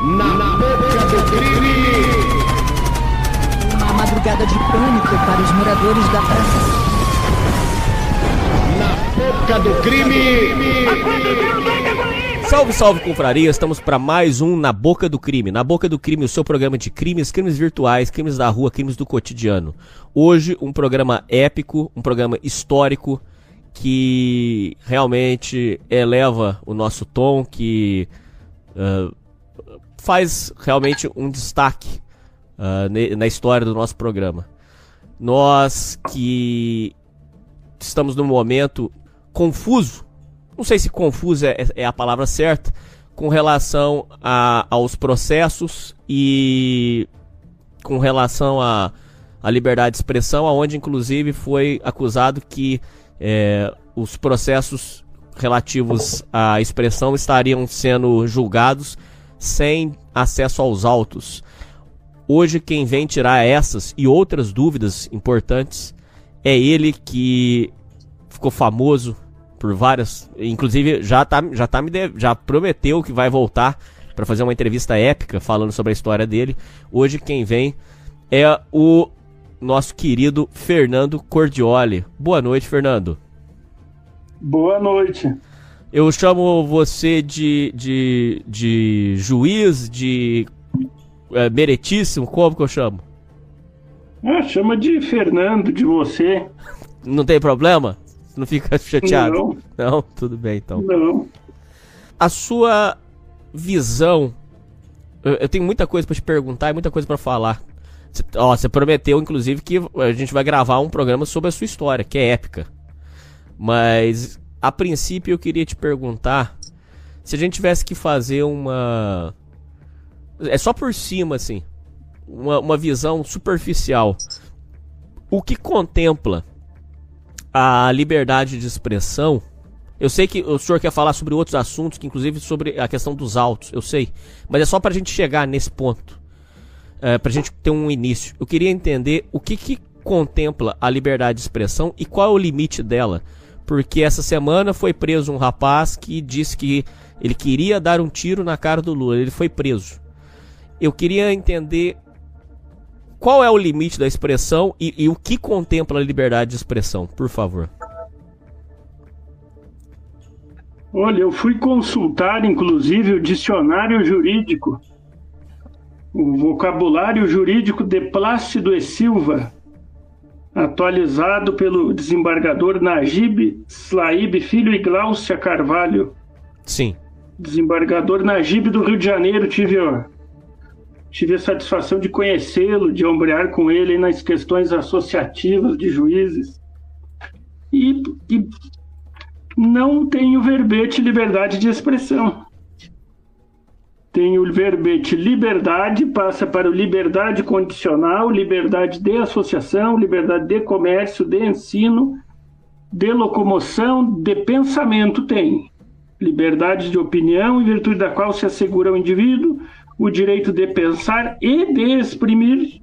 Na boca do crime. Uma madrugada de pânico para os moradores da praça. Na boca do crime. Salve, salve, confraria! Estamos para mais um Na Boca do Crime. Na Boca do Crime, o seu programa de crimes, crimes virtuais, crimes da rua, crimes do cotidiano. Hoje, um programa épico, um programa histórico que realmente eleva o nosso tom, que uh, faz realmente um destaque uh, na história do nosso programa. Nós que estamos num momento confuso, não sei se confuso é, é a palavra certa, com relação a, aos processos e com relação à a, a, liberdade de expressão, aonde inclusive foi acusado que é, os processos relativos à expressão estariam sendo julgados sem acesso aos autos. Hoje, quem vem tirar essas e outras dúvidas importantes é ele que ficou famoso por várias, inclusive já tá, já tá me de, já prometeu que vai voltar para fazer uma entrevista épica falando sobre a história dele. Hoje quem vem é o nosso querido Fernando Cordioli. Boa noite, Fernando. Boa noite. Eu chamo você de, de, de juiz, de é, meritíssimo, como que eu chamo? Ah, chama de Fernando, de você. Não tem problema? Não fica chateado? Não. Não? Tudo bem então. Não. A sua visão. Eu, tenho muita coisa para te perguntar e muita coisa para falar. Ó, você prometeu, inclusive, que a gente vai gravar um programa sobre a sua história, que é épica. Mas, a princípio, eu queria te perguntar se a gente tivesse que fazer uma. É só por cima, assim. Uma, uma visão superficial. O que contempla a liberdade de expressão. Eu sei que o senhor quer falar sobre outros assuntos, que inclusive sobre a questão dos autos, eu sei. Mas é só para a gente chegar nesse ponto. É, para a gente ter um início. Eu queria entender o que, que contempla a liberdade de expressão e qual é o limite dela. Porque essa semana foi preso um rapaz que disse que ele queria dar um tiro na cara do Lula. Ele foi preso. Eu queria entender qual é o limite da expressão e, e, o que contempla a liberdade de expressão, por favor? Olha, eu fui consultar, inclusive, o dicionário jurídico, o vocabulário jurídico de Plácido e Silva, atualizado pelo desembargador Najib Slaib Filho e Glaucia Carvalho. Sim. Desembargador Najib do Rio de Janeiro, tive ó, tive a satisfação de conhecê-lo, de ombrear com ele nas questões associativas de juízes. E, e não tenho verbete liberdade de expressão. Tem o verbete liberdade, passa para o liberdade condicional, liberdade de associação, liberdade de comércio, de ensino, de locomoção, de pensamento tem. Liberdade de opinião, em virtude da qual se assegura ao indivíduo o direito de pensar e de exprimir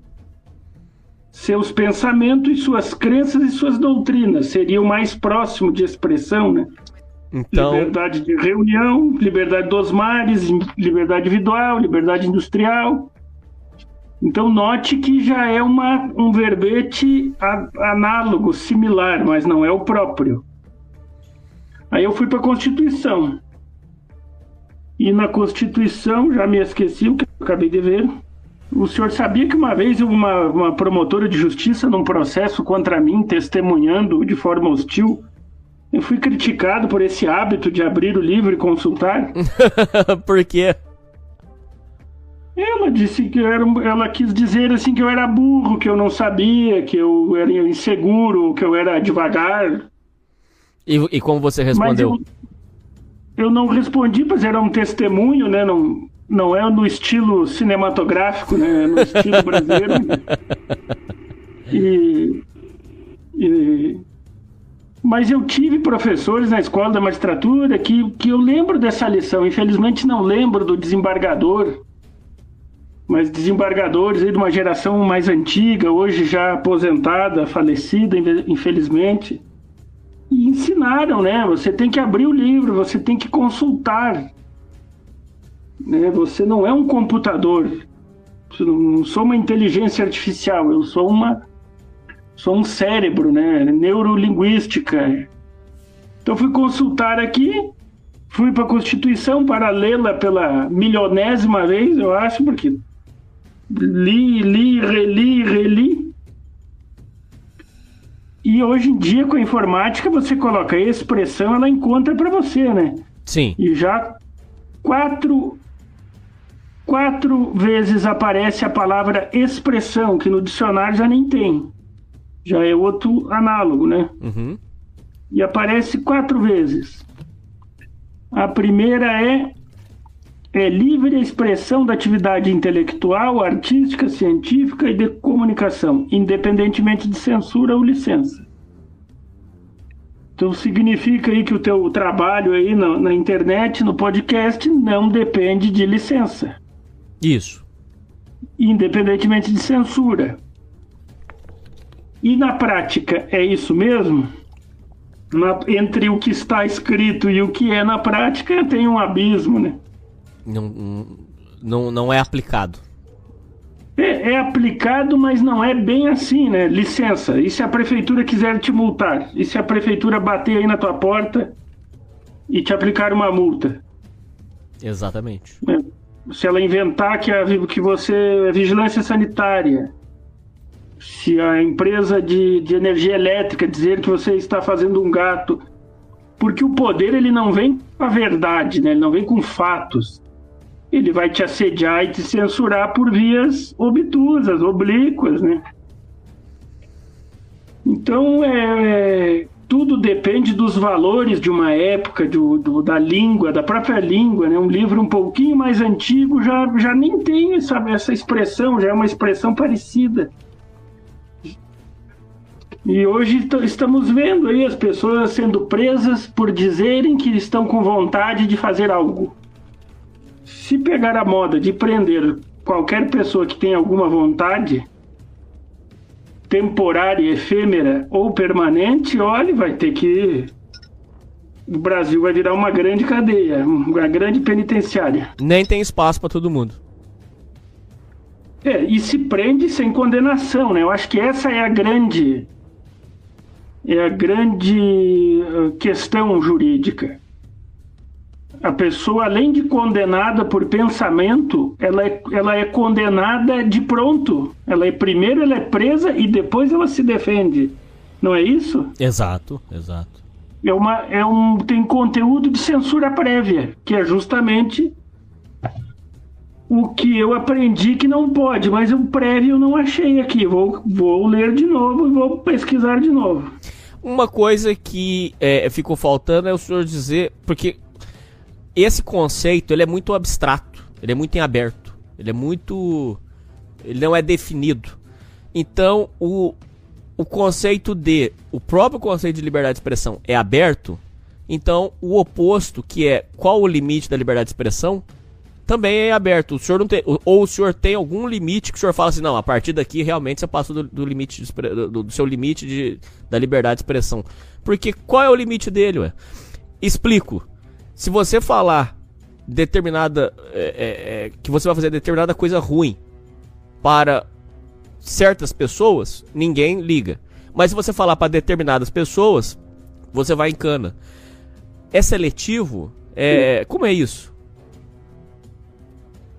seus pensamentos, suas crenças e suas doutrinas. Seria o mais próximo de expressão, né? Então... Liberdade de reunião, liberdade dos mares, liberdade individual, liberdade industrial. Então note que já é uma, um verbete análogo, similar, mas não é o próprio. Aí eu fui para a Constituição. E na Constituição, já me esqueci o que eu acabei de ver. O senhor sabia que uma vez uma, uma promotora de justiça, num processo contra mim, testemunhando de forma hostil, eu fui criticado por esse hábito de abrir o livro e consultar? por quê? Ela disse que eu era, ela quis dizer assim que eu era burro, que eu não sabia, que eu era inseguro, que eu era devagar. E, e como você respondeu? Eu, eu não respondi, pois era um testemunho, né? Não, não é no estilo cinematográfico, né? É no estilo brasileiro. e, e mas eu tive professores na escola da magistratura que, que eu lembro dessa lição. Infelizmente não lembro do desembargador, mas desembargadores aí de uma geração mais antiga, hoje já aposentada, falecida, infelizmente. E ensinaram, né? Você tem que abrir o livro, você tem que consultar. Né? Você não é um computador. Eu não sou uma inteligência artificial. Eu sou uma sou um cérebro, né? Neurolinguística. Então fui consultar aqui, fui para a Constituição para lê-la pela milionésima vez, eu acho, porque li, li, reli, reli. E hoje em dia, com a informática, você coloca a expressão, ela encontra para você, né? Sim. E já quatro, quatro vezes aparece a palavra expressão, que no dicionário já nem tem. Já é outro análogo, né? Uhum. E aparece quatro vezes. A primeira é é livre expressão da atividade intelectual, artística, científica e de comunicação, independentemente de censura ou licença. Então significa aí que o teu trabalho aí na, na internet, no podcast, não depende de licença, Isso. independentemente de censura. E na prática é isso mesmo? Na- entre o que está escrito e o que é na prática tem um abismo, né? Não, não, não é aplicado. É, é aplicado, mas não é bem assim, né? Licença. E se a prefeitura quiser te multar? E se a prefeitura bater aí na tua porta e te aplicar uma multa? Exatamente. né? Se ela inventar que, a, que você é vigilância sanitária, se a empresa de, de energia elétrica dizer que você está fazendo um gato, porque o poder ele não vem com a verdade, né? Ele não vem com fatos. Ele vai te assediar e te censurar por vias obtusas, oblíquas, né? Então, é, é, tudo depende dos valores de uma época, do, do- da língua, da própria língua. Né? Um livro um pouquinho mais antigo já, já nem tem essa, essa expressão, já é uma expressão parecida. E hoje estamos vendo aí as pessoas sendo presas por dizerem que estão com vontade de fazer algo. Se pegar a moda de prender qualquer pessoa que tenha alguma vontade, temporária, efêmera ou permanente, olha, vai ter que. O Brasil vai virar uma grande cadeia, uma grande penitenciária. Nem tem espaço pra todo mundo. É, e se prende sem condenação, né? Eu acho que essa é a grande. É a grande eh, questão jurídica. A pessoa, além de condenada por pensamento, ela é, ela é condenada de pronto. Ela é primeiro ela é presa e depois ela se defende. Não é isso? Exato, exato. É uma, é um, tem conteúdo de censura prévia, que é justamente o que eu aprendi que não pode, mas o prévio eu não achei aqui. Vou, vou ler de novo e vou pesquisar de novo. Uma coisa que é, ficou faltando é o senhor dizer, porque esse conceito ele é muito abstrato, ele é muito em aberto, ele é muito, ele não é definido. Então o, o conceito de, o próprio conceito de liberdade de expressão é aberto. Então o oposto, que é qual o limite da liberdade de expressão, também é aberto. O senhor não tem, ou o senhor tem algum limite que o senhor fala assim, não, a partir daqui realmente você passa do, do limite de do, do seu limite de, da liberdade de expressão. Porque qual é o limite dele, ué? Explico. Se você falar determinada é, é, é, que você vai fazer determinada coisa ruim para certas pessoas, ninguém liga. Mas se você falar para determinadas pessoas, você vai em cana. É seletivo? É, como é isso?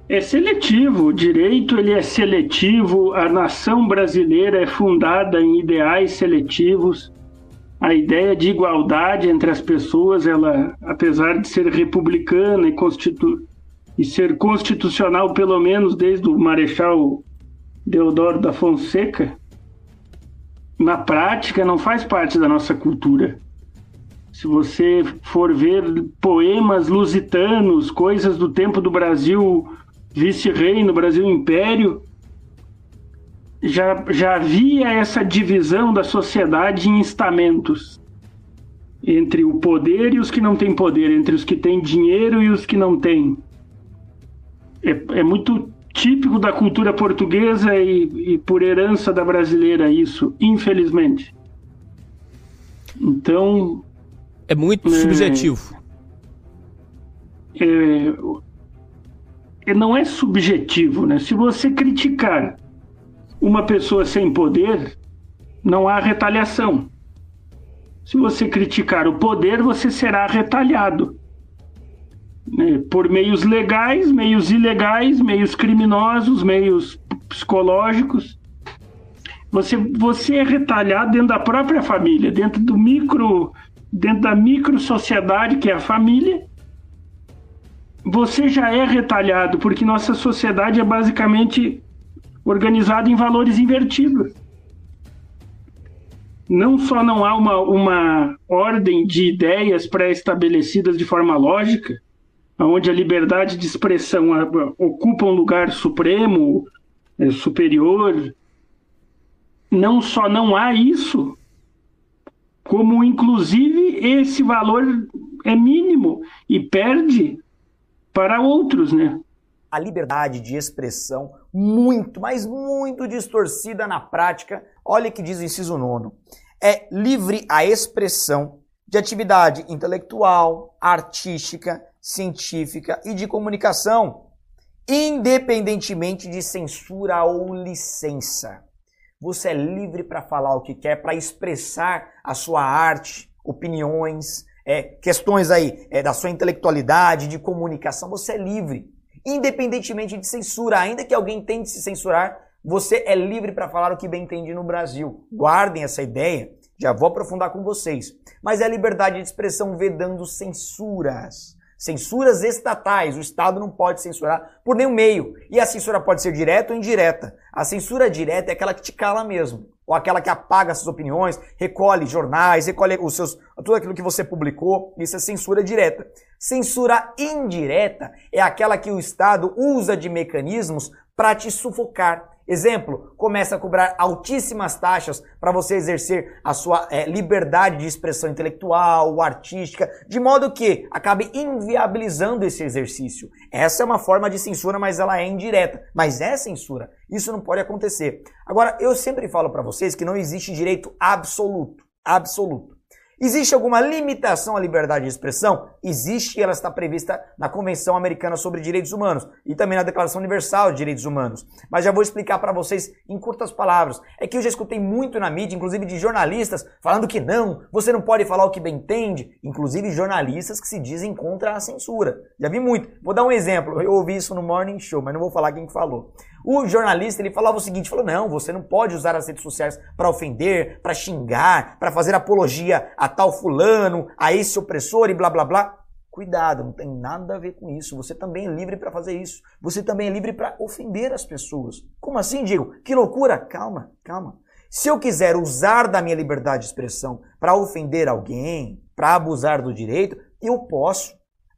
É seletivo, o direito ele é seletivo, a nação brasileira é fundada em ideais seletivos. A ideia de igualdade entre as pessoas, ela, apesar de ser republicana e, constitu... e ser constitucional, pelo menos desde o Marechal Deodoro da Fonseca, na prática não faz parte da nossa cultura. Se você for ver poemas lusitanos, coisas do tempo do Brasil vice-reino, Brasil Império, já, já havia essa divisão da sociedade em estamentos entre o poder e os que não têm poder, entre os que têm dinheiro e os que não têm. É, é muito típico da cultura portuguesa e, e por herança da brasileira isso, infelizmente. Então, É muito É. subjetivo. é, não é subjetivo, né? Se você criticar uma pessoa sem poder, não há retaliação. Se você criticar o poder, você será retalhado. Né? Por meios legais, meios ilegais, meios criminosos, meios psicológicos. Você, você é retalhado dentro da própria família, dentro do micro, dentro da micro sociedade que é a família. Você já é retalhado, porque nossa sociedade é basicamente organizada em valores invertidos. Não só não há uma, uma ordem de ideias pré-estabelecidas de forma lógica, onde a liberdade de expressão ocupa um lugar supremo, é, superior, não só não há isso, como inclusive esse valor é mínimo e perde para outros, né? A liberdade de expressão muito, mas muito distorcida na prática Olha que diz o inciso nono. É livre a expressão de atividade intelectual, artística, científica e de comunicação, independentemente de censura ou licença. Você é livre para falar o que quer, para expressar a sua arte, opiniões, é, questões aí é, da sua intelectualidade, de comunicação. Você é livre, independentemente de censura, ainda que alguém tente se censurar, você é livre para falar o que bem entende no Brasil. Guardem essa ideia, já vou aprofundar com vocês. Mas é a liberdade de expressão vedando censuras. Censuras estatais. O Estado não pode censurar por nenhum meio. E a censura pode ser direta ou indireta. A censura direta é aquela que te cala mesmo. Ou aquela que apaga suas opiniões, recolhe jornais, recolhe os seus, tudo aquilo que você publicou. Isso é censura direta. Censura indireta é aquela que o Estado usa de mecanismos para te sufocar Exemplo, começa a cobrar altíssimas taxas para você exercer a sua é, liberdade de expressão intelectual, artística, de modo que acabe inviabilizando esse exercício. Essa é uma forma de censura, mas ela é indireta. Mas é censura. Isso não pode acontecer. Agora, eu sempre falo para vocês que não existe direito absoluto. Absoluto. Existe alguma limitação à liberdade de expressão? Existe e ela está prevista na Convenção Americana sobre Direitos Humanos e também na Declaração Universal de Direitos Humanos. Mas já vou explicar para vocês em curtas palavras. É que eu já escutei muito na mídia, inclusive de jornalistas, falando que não, você não pode falar o que bem entende, inclusive jornalistas que se dizem contra a censura. Já vi muito. Vou dar um exemplo. Eu ouvi isso no Morning Show, mas não vou falar quem falou. O jornalista ele falava o seguinte, falou: "Não, você não pode usar as redes sociais para ofender, para xingar, para fazer apologia a tal fulano, a esse opressor e blá blá blá". Cuidado, não tem nada a ver com isso. Você também é livre para fazer isso. Você também é livre para ofender as pessoas. Como assim, Diego? Que loucura! Calma, calma. Se eu quiser usar da minha liberdade de expressão para ofender alguém, para abusar do direito, eu posso.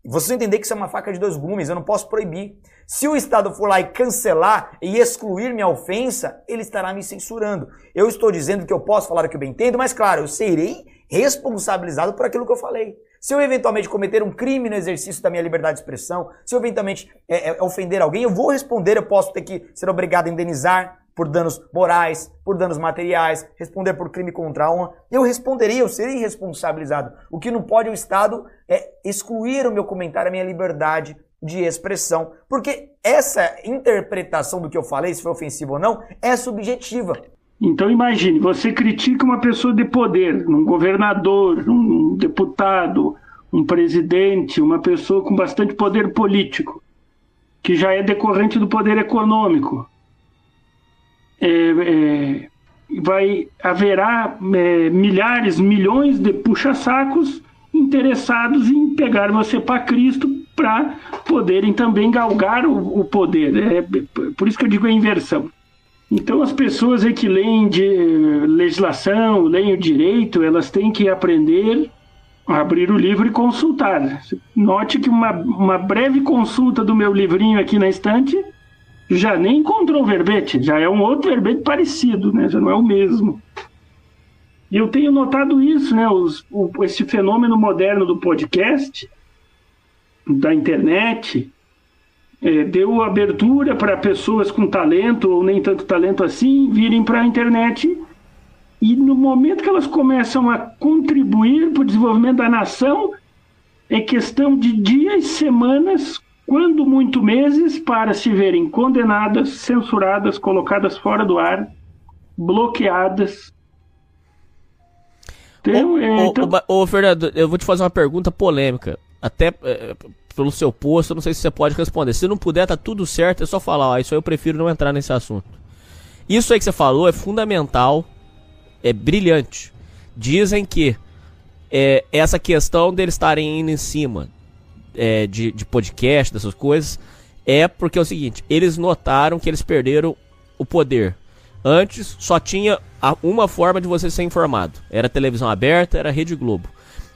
Você entender que isso é uma faca de dois gumes, eu não posso proibir. Se o Estado for lá e cancelar e excluir minha ofensa, ele estará me censurando. Eu estou dizendo que eu posso falar o que eu bem entendo, mas claro, eu serei responsabilizado por aquilo que eu falei. Se eu eventualmente cometer um crime no exercício da minha liberdade de expressão, se eu eventualmente é, é, ofender alguém, eu vou responder, eu posso ter que ser obrigado a indenizar por danos morais, por danos materiais, responder por crime contra a honra. Eu responderia, eu seria responsabilizado. O que não pode o Estado é excluir o meu comentário, a minha liberdade de expressão, porque essa interpretação do que eu falei, se foi ofensivo ou não, é subjetiva. Então imagine, você critica uma pessoa de poder, um governador, um deputado, um presidente, uma pessoa com bastante poder político, que já é decorrente do poder econômico. É, é, vai haverá é, milhares, milhões de puxa-sacos interessados em pegar você para Cristo para poderem também galgar o, o poder. É, por isso que eu digo a inversão. Então, as pessoas aí que leem de legislação, leem o direito, elas têm que aprender a abrir o livro e consultar. Note que uma, uma breve consulta do meu livrinho aqui na estante já nem encontrou o verbete, já é um outro verbete parecido, né? já não é o mesmo. E eu tenho notado isso, né? Os, o, esse fenômeno moderno do podcast, da internet é, deu abertura para pessoas com talento ou nem tanto talento assim virem para a internet e no momento que elas começam a contribuir para o desenvolvimento da nação é questão de dias, semanas, quando muito meses, para se verem condenadas, censuradas, colocadas fora do ar, bloqueadas. Então, Ô, é, então- ô, ô, Fernando, eu vou te fazer uma pergunta polêmica. Até é, pelo seu posto, não sei se você pode responder. Se não puder, tá tudo certo, é só falar, ó, isso aí eu prefiro não entrar nesse assunto. Isso aí que você falou é fundamental, é brilhante. Dizem que é, essa questão deles estarem indo em cima é, de, de podcast, dessas coisas, é porque é o seguinte, eles notaram que eles perderam o poder. Antes só tinha uma forma de você ser informado. Era televisão aberta, era Rede Globo.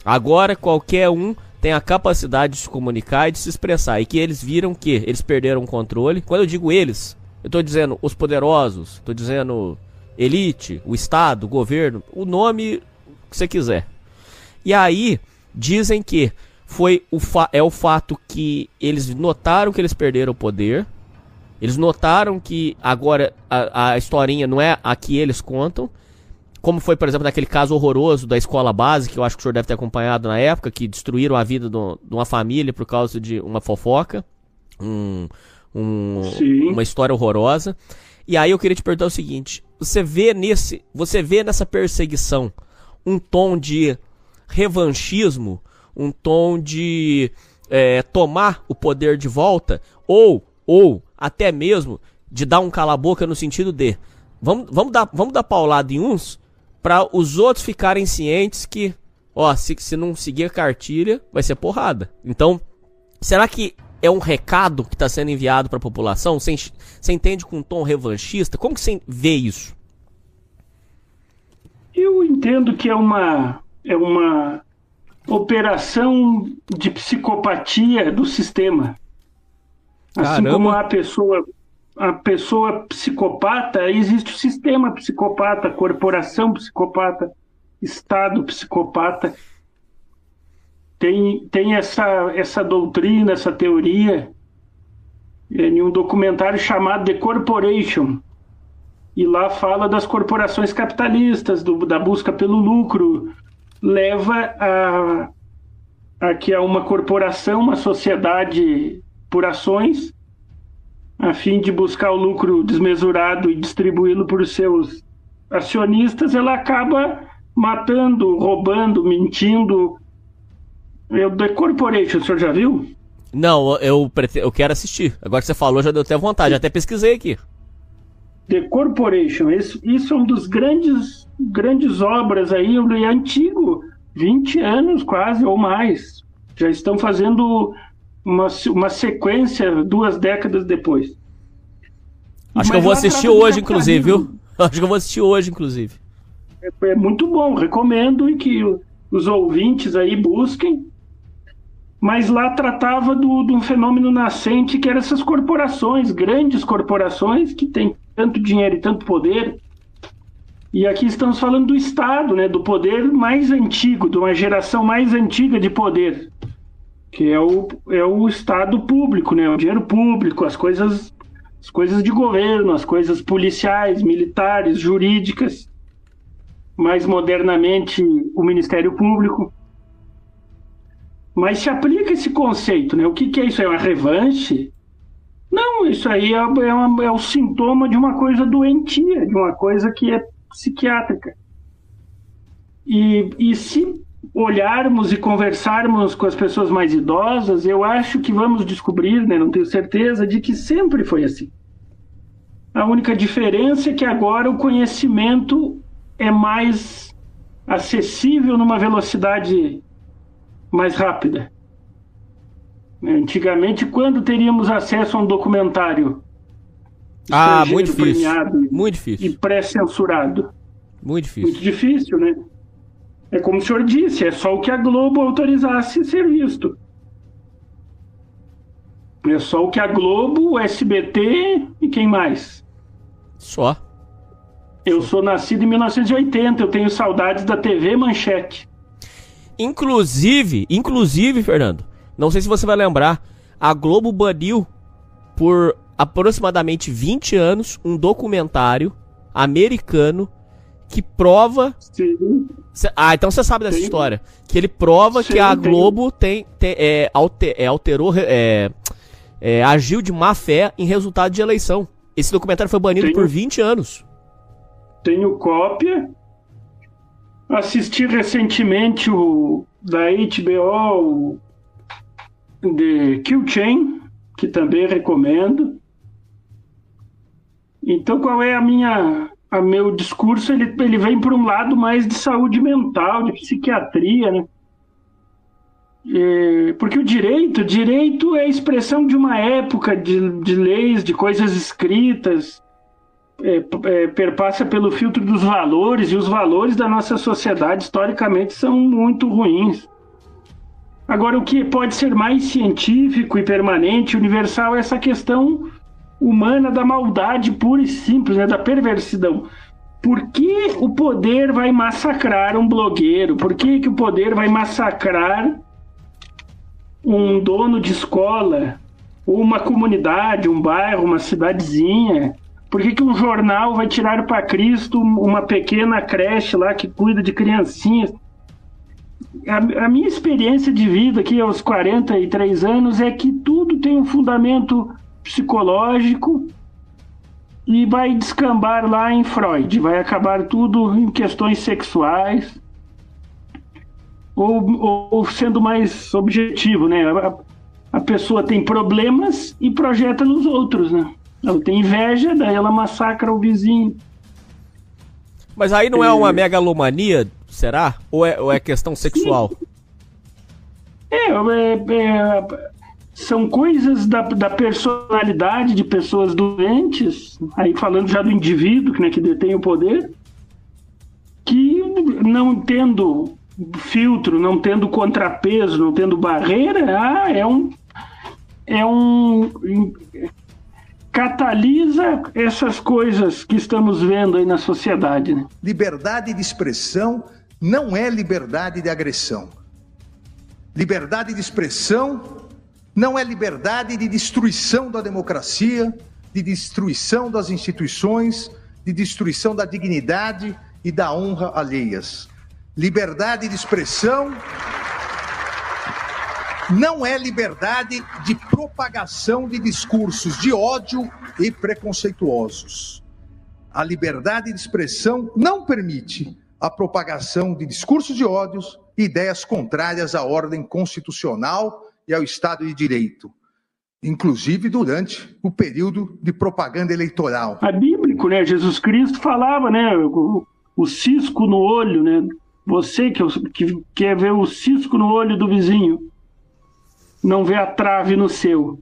Agora qualquer um tem a capacidade de se comunicar e de se expressar. E que eles viram que eles perderam o controle. Quando eu digo eles, eu estou dizendo os poderosos, estou dizendo elite, o Estado, o governo, o nome que você quiser. E aí, dizem que foi o é o fato que eles notaram que eles perderam o poder. Eles notaram que agora a, a historinha não é a que eles contam. Como foi, por exemplo, naquele caso horroroso da escola base, que eu acho que o senhor deve ter acompanhado na época, que destruíram a vida do- de uma família por causa de uma fofoca. Um, um- uma história horrorosa. E aí eu queria te perguntar o seguinte: você vê nesse, você vê nessa perseguição um tom de revanchismo, um tom de é, tomar o poder de volta, ou, ou até mesmo de dar um cala-boca no sentido de vamos, vamos, dar, vamos dar paulada em uns para os outros ficarem cientes que, ó, se, se não seguir a cartilha, vai ser porrada. Então, será que é um recado que está sendo enviado para a população? Você, en- você entende com um tom revanchista? Como que você vê isso? Eu entendo que é uma, é uma operação de psicopatia do sistema. Assim Caramba. como a pessoa, a pessoa psicopata, existe o sistema psicopata, corporação psicopata, Estado psicopata. Tem, tem essa, essa doutrina, essa teoria, é, em um documentário chamado The Corporation, e lá fala das corporações capitalistas, do- da busca pelo lucro, leva a, a que há uma corporação, uma sociedade por ações, a fim de buscar o lucro desmesurado e distribuí-lo os seus acionistas, ela acaba matando, roubando, mentindo. Eu, The Corporation, o senhor já viu? Não, eu, prete- eu quero assistir. Agora que você falou, já deu até vontade. Até pesquisei aqui. The Corporation, isso, isso é um dos grandes, grandes obras aí, é antigo, 20 anos quase ou mais. Já estão fazendo uma, uma sequência duas décadas depois. Acho que Mas eu vou assistir hoje, inclusive, viu? Acho que eu vou assistir hoje, inclusive. É, é muito bom, recomendo e que os ouvintes aí busquem. Mas lá tratava do, de um fenômeno nascente que eram essas corporações, grandes corporações que têm tanto dinheiro e tanto poder. E aqui estamos falando do Estado, né, do poder mais antigo, de uma geração mais antiga de poder, que é o, é o Estado público, né, o dinheiro público, as coisas, as coisas de governo, as coisas policiais, militares, jurídicas mais modernamente o Ministério Público. Mas se aplica esse conceito, né? O que, que é isso? É uma revanche? Não, isso aí é, é, é o sintoma de uma coisa doentia, de uma coisa que é psiquiátrica. E, e se olharmos e conversarmos com as pessoas mais idosas, eu acho que vamos descobrir, né, não tenho certeza, de que sempre foi assim. A única diferença é que agora o conhecimento é mais acessível numa velocidade mais rápida. Antigamente, quando teríamos acesso a um documentário Ah, muito difícil. premiado Muito e difícil. pré-censurado? Muito difícil. Muito difícil, né? É como o senhor disse, é só o que a Globo autorizasse ser visto. É só o que a Globo, o SBT e quem mais? Só. Eu sou nascido em 1980, eu tenho saudades da TV Manchete. Inclusive, inclusive, Fernando, não sei se você vai lembrar, a Globo baniu por aproximadamente 20 anos um documentário americano que prova. Sim. Cê- ah, então você sabe dessa Sim. história. Que ele prova Sim, que a. Globo tem, tem- é, alte- é, alterou. É, é, agiu de má fé em resultado de eleição. Esse documentário foi banido Tenho- por 20 anos. Tenho cópia. Assisti recentemente o da HBO, o de Kill Chain, que também recomendo. Então, qual é a minha, a meu discurso? Ele, ele vem para um lado mais de saúde mental, de psiquiatria, né? É, porque o direito, direito é a expressão de uma época de, de leis, de coisas escritas, é, é, perpassa pelo filtro dos valores, e os valores da nossa sociedade, historicamente, são muito ruins. Agora, o que pode ser mais científico e permanente, universal, é essa questão humana da maldade pura e simples, né, da perversidão. Por que o poder vai massacrar um blogueiro? Por que, que o poder vai massacrar um dono de escola? Ou uma comunidade, um bairro, uma cidadezinha? Por que, que um jornal vai tirar para Cristo uma pequena creche lá que cuida de criancinhas? A, a minha experiência de vida aqui aos 43 anos é que tudo tem um fundamento psicológico e vai descambar lá em Freud, vai acabar tudo em questões sexuais ou, ou- sendo mais objetivo, né? A, a pessoa tem problemas e projeta nos outros, né? Ela tem inveja, daí ela massacra o vizinho. Mas aí não é uma megalomania, será? Ou é, ou é questão sexual? É, é, é, são coisas da, da personalidade de pessoas doentes, aí falando já do indivíduo né, que detém o poder, que não tendo filtro, não tendo contrapeso, não tendo barreira, ah, é um. É um. catalisa essas coisas que estamos vendo aí na sociedade. Né? Liberdade de expressão não é liberdade de agressão. Liberdade de expressão não é liberdade de destruição da democracia, de destruição das instituições, de destruição da dignidade e da honra alheias. Liberdade de expressão não é liberdade de propagação de discursos de ódio e preconceituosos. A liberdade de expressão não permite a propagação de discursos de ódios e ideias contrárias à ordem constitucional e ao Estado de Direito, inclusive durante o período de propaganda eleitoral. É bíblico, né? Jesus Cristo falava, né? O, o cisco no olho, né? Você que, que quer ver o cisco no olho do vizinho, não vê a trave no seu.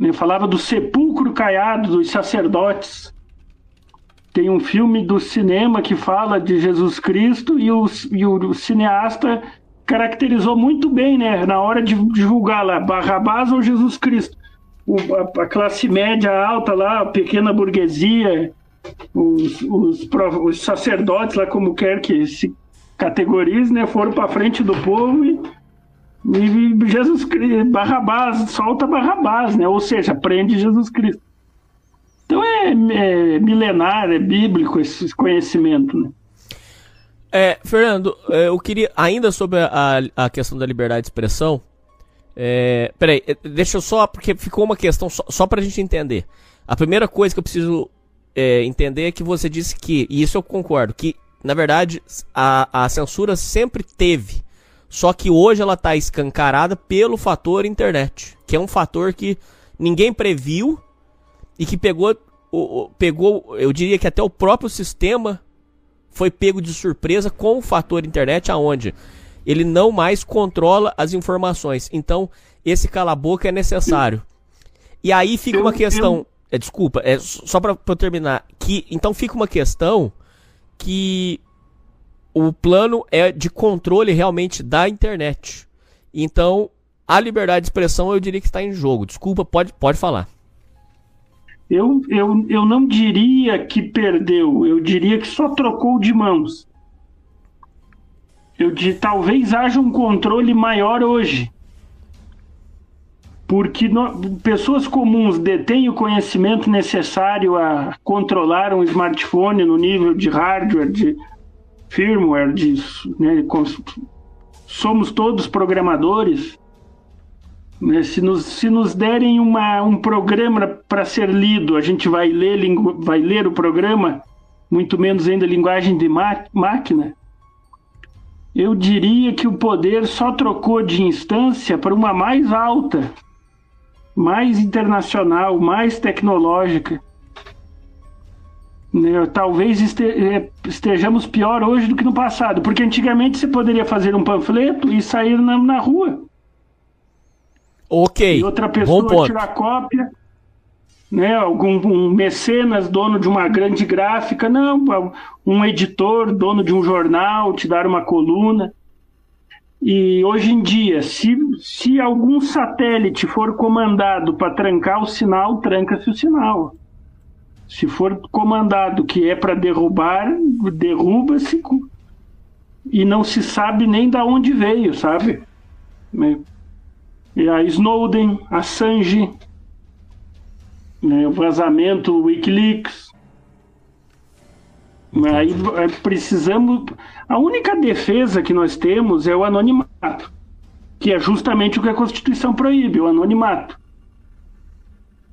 Ele falava do sepulcro caiado dos sacerdotes. Tem um filme do cinema que fala de Jesus Cristo e o, e o cineasta caracterizou muito bem, né? Na hora de julgar lá, Barrabás ou Jesus Cristo. O, a, a, classe média alta lá, a pequena burguesia, os, os, os sacerdotes lá, como quer que se categorize, né? Foram para frente do povo e, e Jesus Cristo, Barrabás, solta Barrabás, né? Ou seja, prende Jesus Cristo. Então é, é milenar, é bíblico esse conhecimento, né? É, Fernando, eu queria, ainda sobre a, a questão da liberdade de expressão, é, peraí, deixa eu só, porque ficou uma questão só, só pra gente entender. A primeira coisa que eu preciso é, entender é que você disse que, e isso eu concordo, que na verdade a, a censura sempre teve, só que hoje ela tá escancarada pelo fator internet, que é um fator que ninguém previu e que pegou, o, pegou, eu diria que até o próprio sistema foi pego de surpresa com o fator internet, aonde ele não mais controla as informações. Então, esse cala-boca é necessário. E aí fica uma questão. É, desculpa, é só para eu terminar. Que, então fica uma questão que o plano é de controle realmente da internet. Então, a liberdade de expressão eu diria que está em jogo. Desculpa, pode, pode falar. Eu, eu, eu não diria que perdeu, eu diria que só trocou de mãos. Eu de, talvez haja um controle maior hoje. Porque no, pessoas comuns detêm o conhecimento necessário a controlar um smartphone no nível de hardware, de firmware, de, né, somos todos programadores. Né? Se, nos, se nos derem uma, um programa para ser lido, a gente vai ler, lingu, vai ler o programa, muito menos ainda linguagem de máquina. Eu diria que o poder só trocou de instância para uma mais alta, mais internacional, mais tecnológica. Né? Talvez é, estejamos pior hoje do que no passado, porque antigamente você poderia fazer um panfleto e sair na, na rua. Ok. E outra pessoa tirar cópia, né? Algum um mecenas, dono de uma grande gráfica, não, um editor, dono de um jornal, te dar uma coluna. E hoje em dia, se, se algum satélite for comandado para trancar o sinal, tranca-se o sinal. Se for comandado que é para derrubar, derruba-se e não se sabe nem da onde veio, sabe? Né? E a Snowden, Assange, né, o vazamento Wikileaks. Aí precisamos. A única defesa que nós temos é o anonimato, que é justamente o que a Constituição proíbe, o anonimato.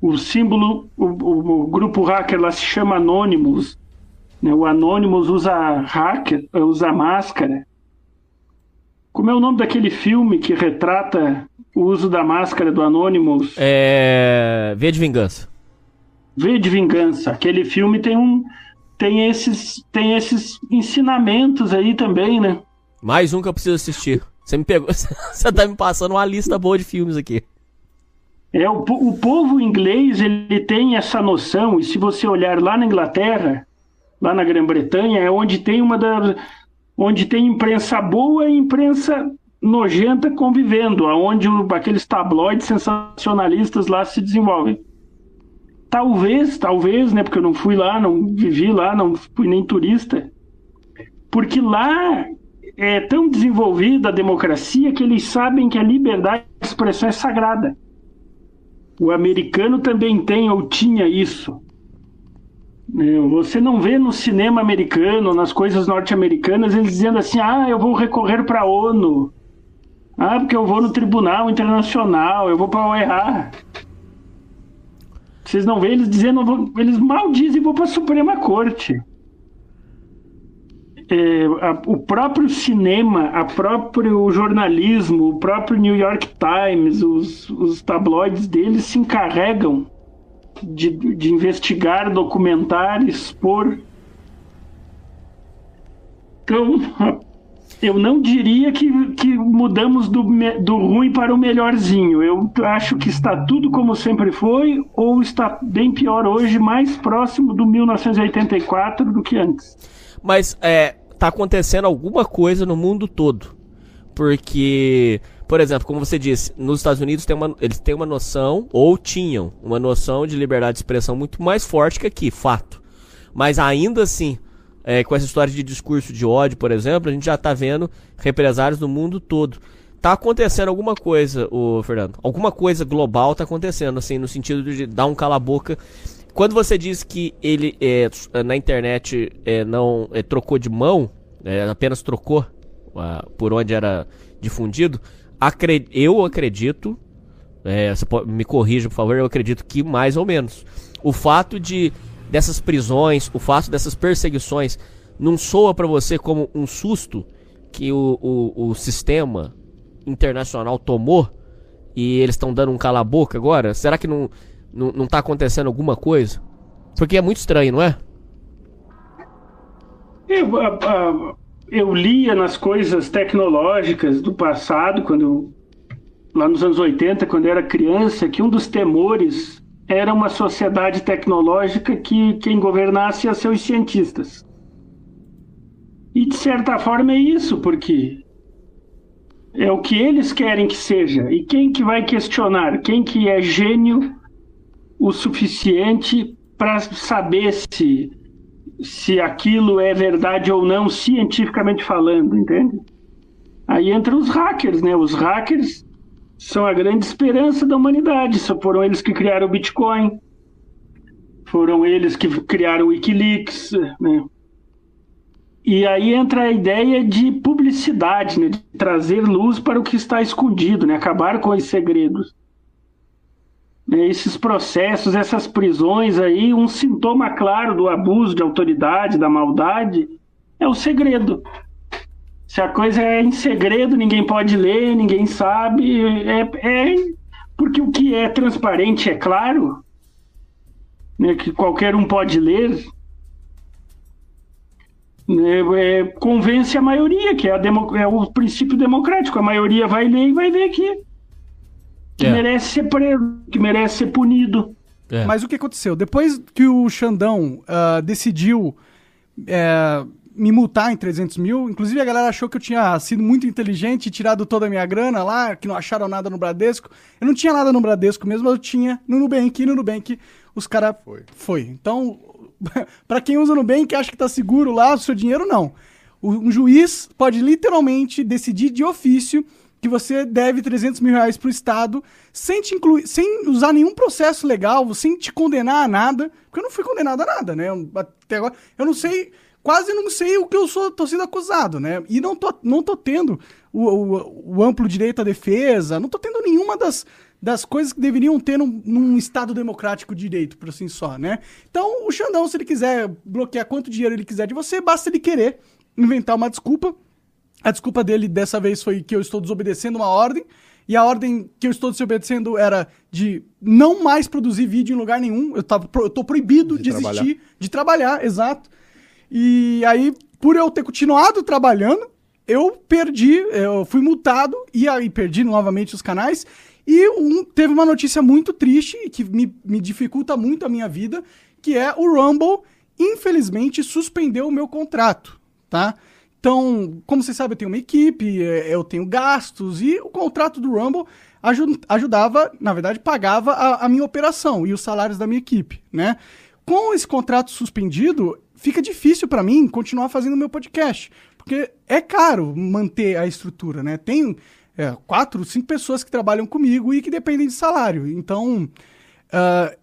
O símbolo, o, o, o grupo hacker lá se chama Anonymous. Né? O Anonymous usa hacker, usa máscara. Como é o nome daquele filme que retrata o uso da máscara do Anonymous? É. V de Vingança. V de Vingança. Aquele filme tem um. Tem esses, tem esses ensinamentos aí também, né? Mais um que eu preciso assistir. Você me pegou. Você tá me passando uma lista boa de filmes aqui. É, o, o povo inglês ele tem essa noção, e se você olhar lá na Inglaterra, lá na Grã-Bretanha, é onde tem uma das. onde tem imprensa boa e imprensa nojenta convivendo, aonde aqueles tabloides sensacionalistas lá se desenvolvem. Talvez, talvez, né, porque eu não fui lá, não vivi lá, não fui nem turista, porque lá é tão desenvolvida a democracia que eles sabem que a liberdade de expressão é sagrada. O americano também tem ou tinha isso. É, você não vê no cinema americano, nas coisas norte-americanas, eles dizendo assim: ah, eu vou recorrer para a ONU. Ah, porque eu vou no Tribunal Internacional, eu vou para a OEA. Vocês não vê eles dizendo, eles mal dizem, vou para a Suprema Corte é, a, o próprio cinema, a próprio jornalismo, o próprio New York Times, os, os tabloides deles se encarregam de, de investigar, documentar, expor. Então, eu não diria que, que mudamos do, do ruim para o melhorzinho. Eu acho que está tudo como sempre foi, ou está bem pior hoje, mais próximo do 1984 do que antes. Mas é, tá acontecendo alguma coisa no mundo todo. Porque, por exemplo, como você disse, nos Estados Unidos tem uma, eles têm uma noção, ou tinham, uma noção de liberdade de expressão muito mais forte que aqui, fato. Mas ainda assim, é, com essa história de discurso de ódio, por exemplo, a gente já tá vendo represários no mundo todo. Tá acontecendo alguma coisa, o Fernando. Alguma coisa global tá acontecendo, assim, no sentido de dar um cala-boca quando você diz que ele é, na internet é, não é, trocou de mão, é, apenas trocou uh, por onde era difundido, acred eu acredito, é, você pode, me corrija por favor, eu acredito que mais ou menos. O fato de dessas prisões, o fato dessas perseguições, não soa para você como um susto que o, o, o sistema internacional tomou e eles estão dando um cala-boca agora? Será que não não, não tá acontecendo alguma coisa? Porque é muito estranho, não é? Eu, eu lia nas coisas tecnológicas do passado, quando lá nos anos 80, quando eu era criança, que um dos temores era uma sociedade tecnológica que quem governasse ia ser os cientistas. E de certa forma é isso, porque é o que eles querem que seja. E quem que vai questionar? Quem que é gênio o suficiente para saber se, se aquilo é verdade ou não, cientificamente falando, entende? Aí entra os hackers, né? Os hackers são a grande esperança da humanidade. Foram eles que criaram o Bitcoin, foram eles que criaram o Wikileaks, né? E aí entra a ideia de publicidade, né? de trazer luz para o que está escondido, né? acabar com os segredos. né, esses processos, essas prisões aí, um sintoma claro do abuso de autoridade, da maldade, é o segredo. Se a coisa é em segredo, ninguém pode ler, ninguém sabe, é, é porque o que é transparente é claro, né, que qualquer um pode ler, né, é, convence a maioria, que é, a demo, é, o princípio democrático. A maioria vai ler e vai ver que, que É. merece ser preso, que merece ser punido. É. Mas o que aconteceu? Depois que o Xandão ah, decidiu é, me multar em 300 mil, inclusive a galera achou que eu tinha sido muito inteligente e tirado toda a minha grana lá, que não acharam nada no Bradesco. Eu não tinha nada no Bradesco mesmo, mas eu tinha no Nubank, e no Nubank os caras... Foi. Foi. Então, pra quem usa o Nubank acha que tá seguro lá, o seu dinheiro não. O- Um juiz pode literalmente decidir de ofício que você deve 300 mil reais pro Estado sem te incluir, sem usar nenhum processo legal, sem te condenar a nada, porque eu não fui condenado a nada, né? Eu- Até agora, eu não sei, quase não sei o que eu sou, tô sendo acusado, né? E não tô, não tô tendo o, o- o amplo direito à defesa, não tô tendo nenhuma das, das coisas que deveriam ter num, num Estado democrático de direito, por assim só, né? Então, o Xandão, se ele quiser bloquear quanto dinheiro ele quiser de você, basta ele querer inventar uma desculpa. A desculpa dele dessa vez foi que eu estou desobedecendo uma ordem. E a ordem que eu estou desobedecendo era de não mais produzir vídeo em lugar nenhum. Eu, tava, eu tô proibido de, existir, de trabalhar, exato. E aí, por eu ter continuado trabalhando, eu perdi, eu fui multado e aí perdi novamente os canais. E um, teve uma notícia muito triste que me, me dificulta muito a minha vida, que é o Rumble, infelizmente, suspendeu o meu contrato, tá? Então, como você sabe, eu tenho uma equipe, eh, eu tenho gastos e o contrato do Rumble aju- ajudava, na verdade, pagava a, a minha operação e os salários da minha equipe, né? Com esse contrato suspendido, fica difícil para mim continuar fazendo meu podcast, porque é caro manter a estrutura, né? Tem é, quatro, cinco pessoas que trabalham comigo e que dependem de salário. Então, ah,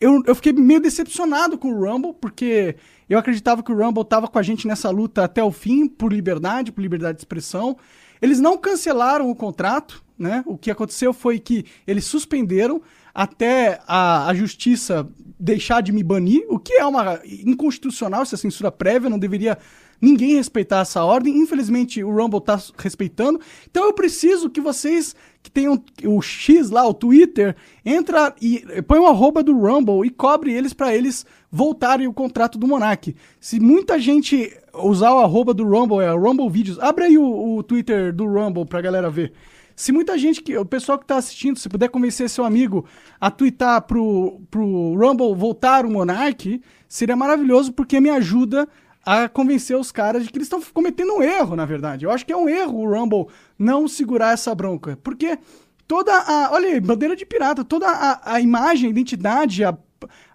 eu, eu fiquei meio decepcionado com o Rumble, porque eu acreditava que o Rumble estava com a gente nessa luta até o fim, por liberdade, por liberdade de expressão. Eles não cancelaram o contrato, né? O que aconteceu foi que eles suspenderam até a, a justiça deixar de me banir, o que é uma inconstitucional, essa censura prévia, não deveria ninguém respeitar essa ordem. Infelizmente, o Rumble tá respeitando. Então eu preciso que vocês que tenham o X lá, o Twitter, entra e põe o arroba do Rumble e cobre eles para eles voltarem o contrato do Monark. Se muita gente usar o arroba do Rumble, é Rumble Videos, abre aí o, o Twitter do Rumble pra galera ver. Se muita gente, que o pessoal que tá assistindo, se puder convencer seu amigo a twittar pro, pro Rumble voltar o Monark, seria maravilhoso porque me ajuda a convencer os caras de que eles estão cometendo um erro, na verdade. Eu acho que é um erro o Rumble não segurar essa bronca. Porque toda a. Olha aí, bandeira de pirata, toda a, a imagem, a identidade, a,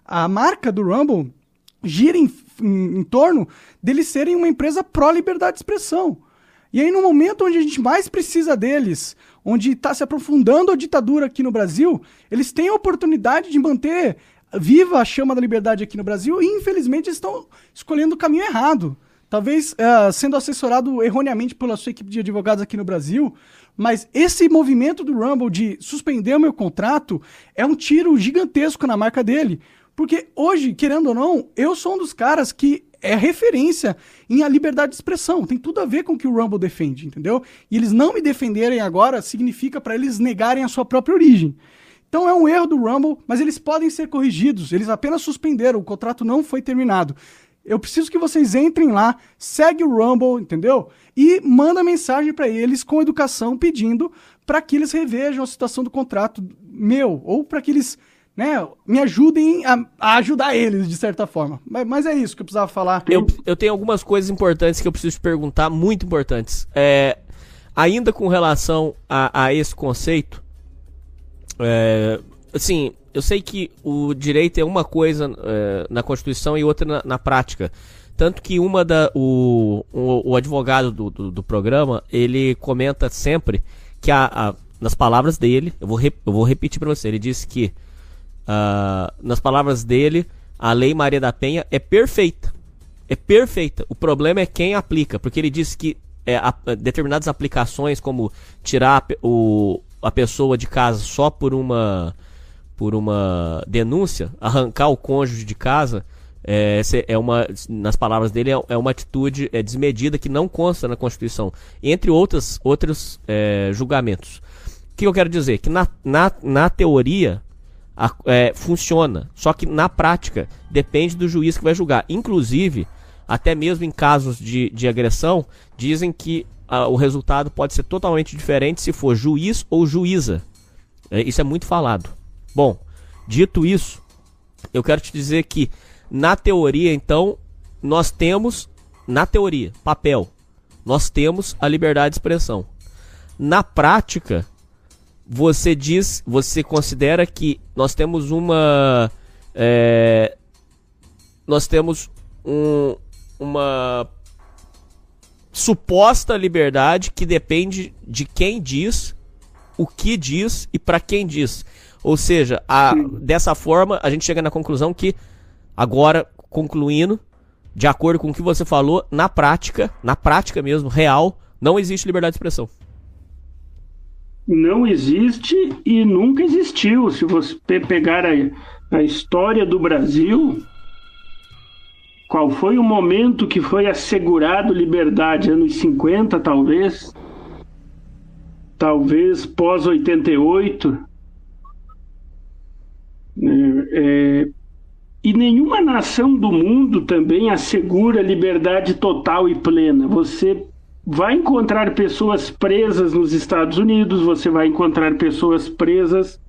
a marca do Rumble gira em, em, em torno deles serem uma empresa pró-liberdade de expressão. E aí, no momento onde a gente mais precisa deles, onde está se aprofundando a ditadura aqui no Brasil, eles têm a oportunidade de manter viva a chama da liberdade aqui no Brasil e, infelizmente, estão escolhendo o caminho errado. Talvez eh, sendo assessorado erroneamente pela sua equipe de advogados aqui no Brasil, mas esse movimento do Rumble de suspender o meu contrato é um tiro gigantesco na marca dele. Porque hoje, querendo ou não, eu sou um dos caras que é referência em a liberdade de expressão. Tem tudo a ver com o que o Rumble defende, entendeu? E eles não me defenderem agora significa para eles negarem a sua própria origem. Então é um erro do Rumble, mas eles podem ser corrigidos. Eles apenas suspenderam, o contrato não foi terminado. Eu preciso que vocês entrem lá, segue o Rumble, entendeu? E manda mensagem para eles com educação pedindo para que eles revejam a situação do contrato meu ou para que eles, né, me ajudem a, a ajudar eles de certa forma. Mas, mas é isso que eu precisava falar. Eu, eu tenho algumas coisas importantes que eu preciso te perguntar, muito importantes. É, ainda com relação a, a esse conceito, é, assim, eu sei que o direito é uma coisa é, na Constituição e outra na, na, prática. Tanto que uma da. O, o, o advogado do, do, do, programa, ele comenta sempre que a, a, nas palavras dele, eu vou, eu vou repetir para você, ele disse que uh, nas palavras dele, a Lei Maria da Penha é perfeita. É perfeita. O problema é quem aplica, porque ele disse que é, a, determinadas aplicações, como tirar o, a pessoa de casa só por uma por uma denúncia, arrancar o cônjuge de casa é, é uma, nas palavras dele, é, é uma atitude é, desmedida que não consta na Constituição, entre outras, outros é, julgamentos. O que eu quero dizer? Que na, na, na teoria a, é, funciona, só que na prática depende do juiz que vai julgar. Inclusive, até mesmo em casos de, de agressão, dizem que a, o resultado pode ser totalmente diferente se for juiz ou juíza. É, isso é muito falado. Bom, dito isso, eu quero te dizer que na teoria, então, nós temos, na teoria, papel, nós temos a liberdade de expressão. Na prática, você diz, você considera que nós temos uma. É, nós temos um, uma suposta liberdade que depende de quem diz, o que diz e para quem diz. Ou seja, a, dessa forma a gente chega na conclusão que, agora concluindo, de acordo com o que você falou, na prática, na prática mesmo, real, não existe liberdade de expressão. Não existe e nunca existiu. Se você pegar a, a história do Brasil, qual foi o momento que foi assegurado liberdade? Anos 50, talvez? Talvez pós 88? É, é, e nenhuma nação do mundo também assegura liberdade total e plena. Você vai encontrar pessoas presas nos Estados Unidos, você vai encontrar pessoas presas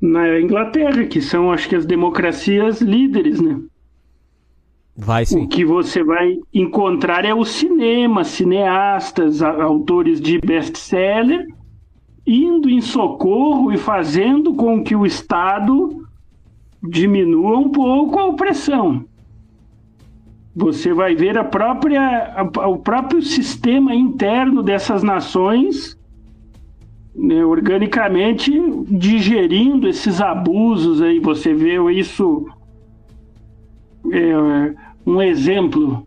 na Inglaterra, que são, acho que, as democracias líderes, né? Vai sim. O que você vai encontrar é o cinema, cineastas, autores de best-seller, indo em socorro e fazendo com que o Estado diminua um pouco a opressão. Você vai ver a própria, a, o próprio sistema interno dessas nações né, organicamente digerindo esses abusos aí. Você vê isso é, um exemplo,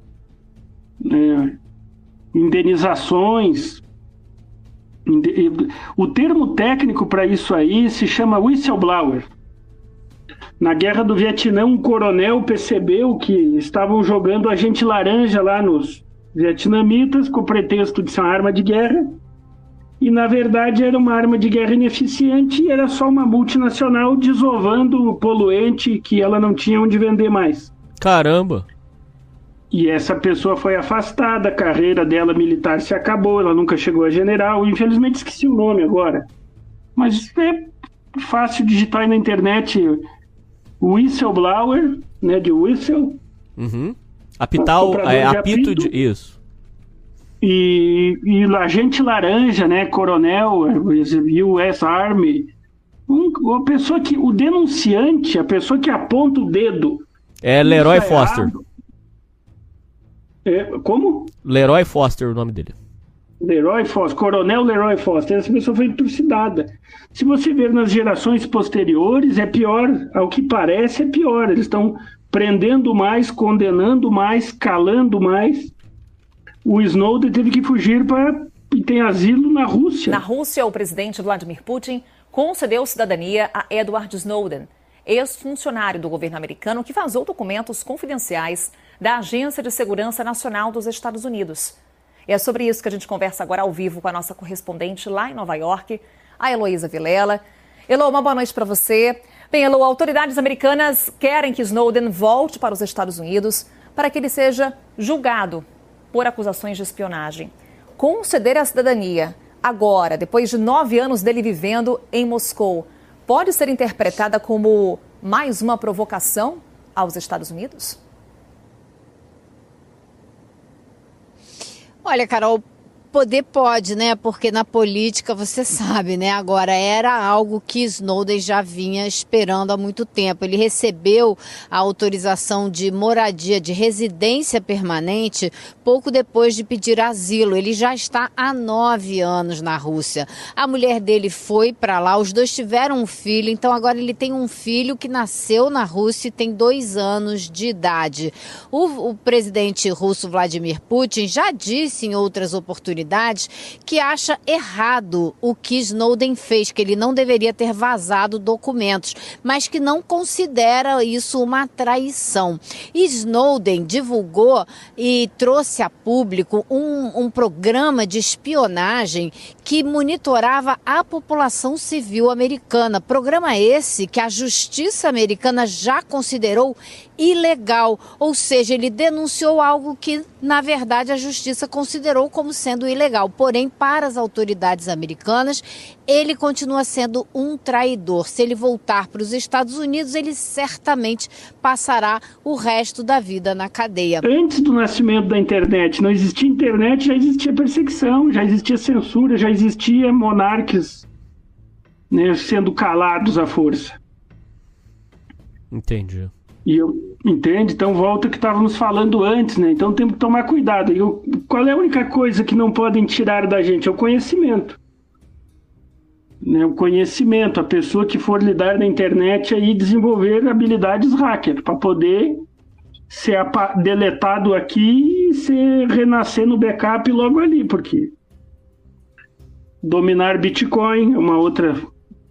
né, indenizações. O termo técnico para isso aí se chama whistleblower. Na guerra do Vietnã, um coronel percebeu que estavam jogando agente laranja lá nos vietnamitas com o pretexto de ser uma arma de guerra. E na verdade era uma arma de guerra ineficiente e era só uma multinacional desovando o poluente que ela não tinha onde vender mais. Caramba! E essa pessoa foi afastada, a carreira dela militar se acabou, ela nunca chegou a general, infelizmente esqueci o nome agora. Mas é fácil digitar aí na internet whistleblower, né, de whistle. Uhum. Apital, é, apito, apito de... Isso. E, e agente laranja, né, coronel, US Army. Um, uma pessoa que, o denunciante, a pessoa que aponta o dedo é Leroy Foster. É, como? Leroy Foster, o nome dele. Leroy Foster, Coronel Leroy Foster, essa pessoa foi trucidada. Se você ver nas gerações posteriores, é pior, ao que parece é pior. Eles estão prendendo mais, condenando mais, calando mais. O Snowden teve que fugir para e tem asilo na Rússia. Na Rússia, o presidente Vladimir Putin concedeu cidadania a Edward Snowden ex-funcionário do governo americano que vazou documentos confidenciais da Agência de Segurança Nacional dos Estados Unidos. E é sobre isso que a gente conversa agora ao vivo com a nossa correspondente lá em Nova York, a Heloísa Vilela. Elo, uma boa noite para você. Bem, Elo, autoridades americanas querem que Snowden volte para os Estados Unidos para que ele seja julgado por acusações de espionagem. Conceder a cidadania agora, depois de nove anos dele vivendo em Moscou, pode ser interpretada como mais uma provocação aos Estados Unidos? Olha, Carol, poder pode, né? Porque na política você sabe, né? Agora era algo que Snowden já vinha esperando há muito tempo. Ele recebeu a autorização de moradia, de residência permanente, pouco depois de pedir asilo. Ele já está há nove anos na Rússia. A mulher dele foi para lá, os dois tiveram um filho, então agora ele tem um filho que nasceu na Rússia e tem dois anos de idade. O, o presidente russo Vladimir Putin já disse em outras oportunidades autoridades que acha errado o que Snowden fez, que ele não deveria ter vazado documentos, mas que não considera isso uma traição. Snowden divulgou e trouxe a público um, um programa de espionagem que monitorava a população civil americana. Programa esse que a justiça americana já considerou ilegal, ou seja, ele denunciou algo que, na verdade, a justiça considerou como sendo ilegal. Porém, para as autoridades americanas, ele continua sendo um traidor. Se ele voltar para os Estados Unidos, ele certamente passará o resto da vida na cadeia. Antes do nascimento da internet, não existia internet, já existia perseguição, já existia censura, já existia monarcas né, sendo calados à força. Entendi. E eu entende? Então volta que estávamos falando antes, né? Então temos que tomar cuidado. E eu, qual é a única coisa que não podem tirar da gente? É o conhecimento. Né? O conhecimento, a pessoa que for lidar na internet aí desenvolver habilidades hacker para poder ser deletado aqui e ser renascer no backup logo ali, porque dominar Bitcoin é uma outra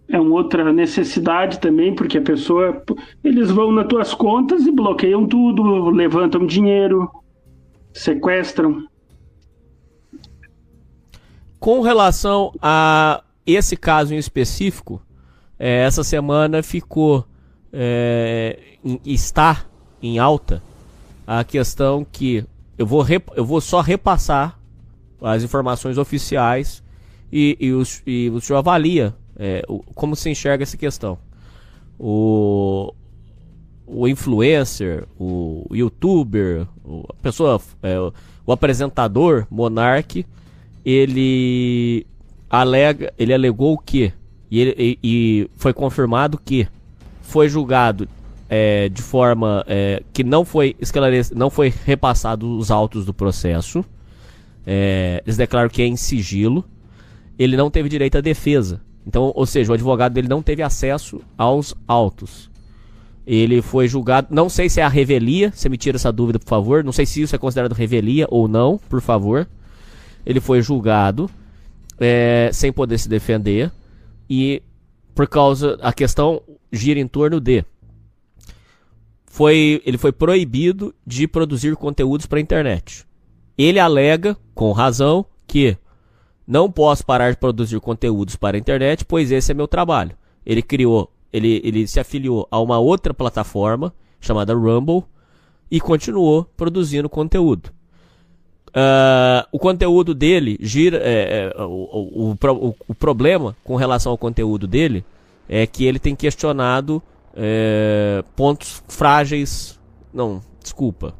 é uma outra necessidade também, porque a pessoa. Eles vão nas tuas contas e bloqueiam tudo, levantam dinheiro, sequestram. Com relação a esse caso em específico, é, essa semana ficou. É, está em alta a questão que eu vou, rep, eu vou só repassar as informações oficiais e, e, os, e o senhor avalia é, o, como se enxerga essa questão? O, o influencer, o youtuber, o, a pessoa, é, o, o apresentador, Monark, ele alega, ele alegou que e, e, e foi confirmado que foi julgado é, de forma é, que não foi esclarecido, não foi repassado os autos do processo. É, eles declaram que é em sigilo. Ele não teve direito à defesa. Então, ou seja, o advogado dele não teve acesso aos autos. Ele foi julgado, não sei se é a revelia, você me tira essa dúvida, por favor. Não sei se isso é considerado revelia ou não, por favor. Ele foi julgado é, sem poder se defender e por causa a questão gira em torno de foi ele foi proibido de produzir conteúdos para a internet. Ele alega, com razão, que não posso parar de produzir conteúdos para a internet, pois esse é meu trabalho. Ele criou, ele, ele se afiliou a uma outra plataforma chamada Rumble e continuou produzindo conteúdo. Uh, o conteúdo dele gira. É, é, o, o, o, o, problema com relação ao conteúdo dele é que ele tem questionado é, pontos frágeis. Não, desculpa.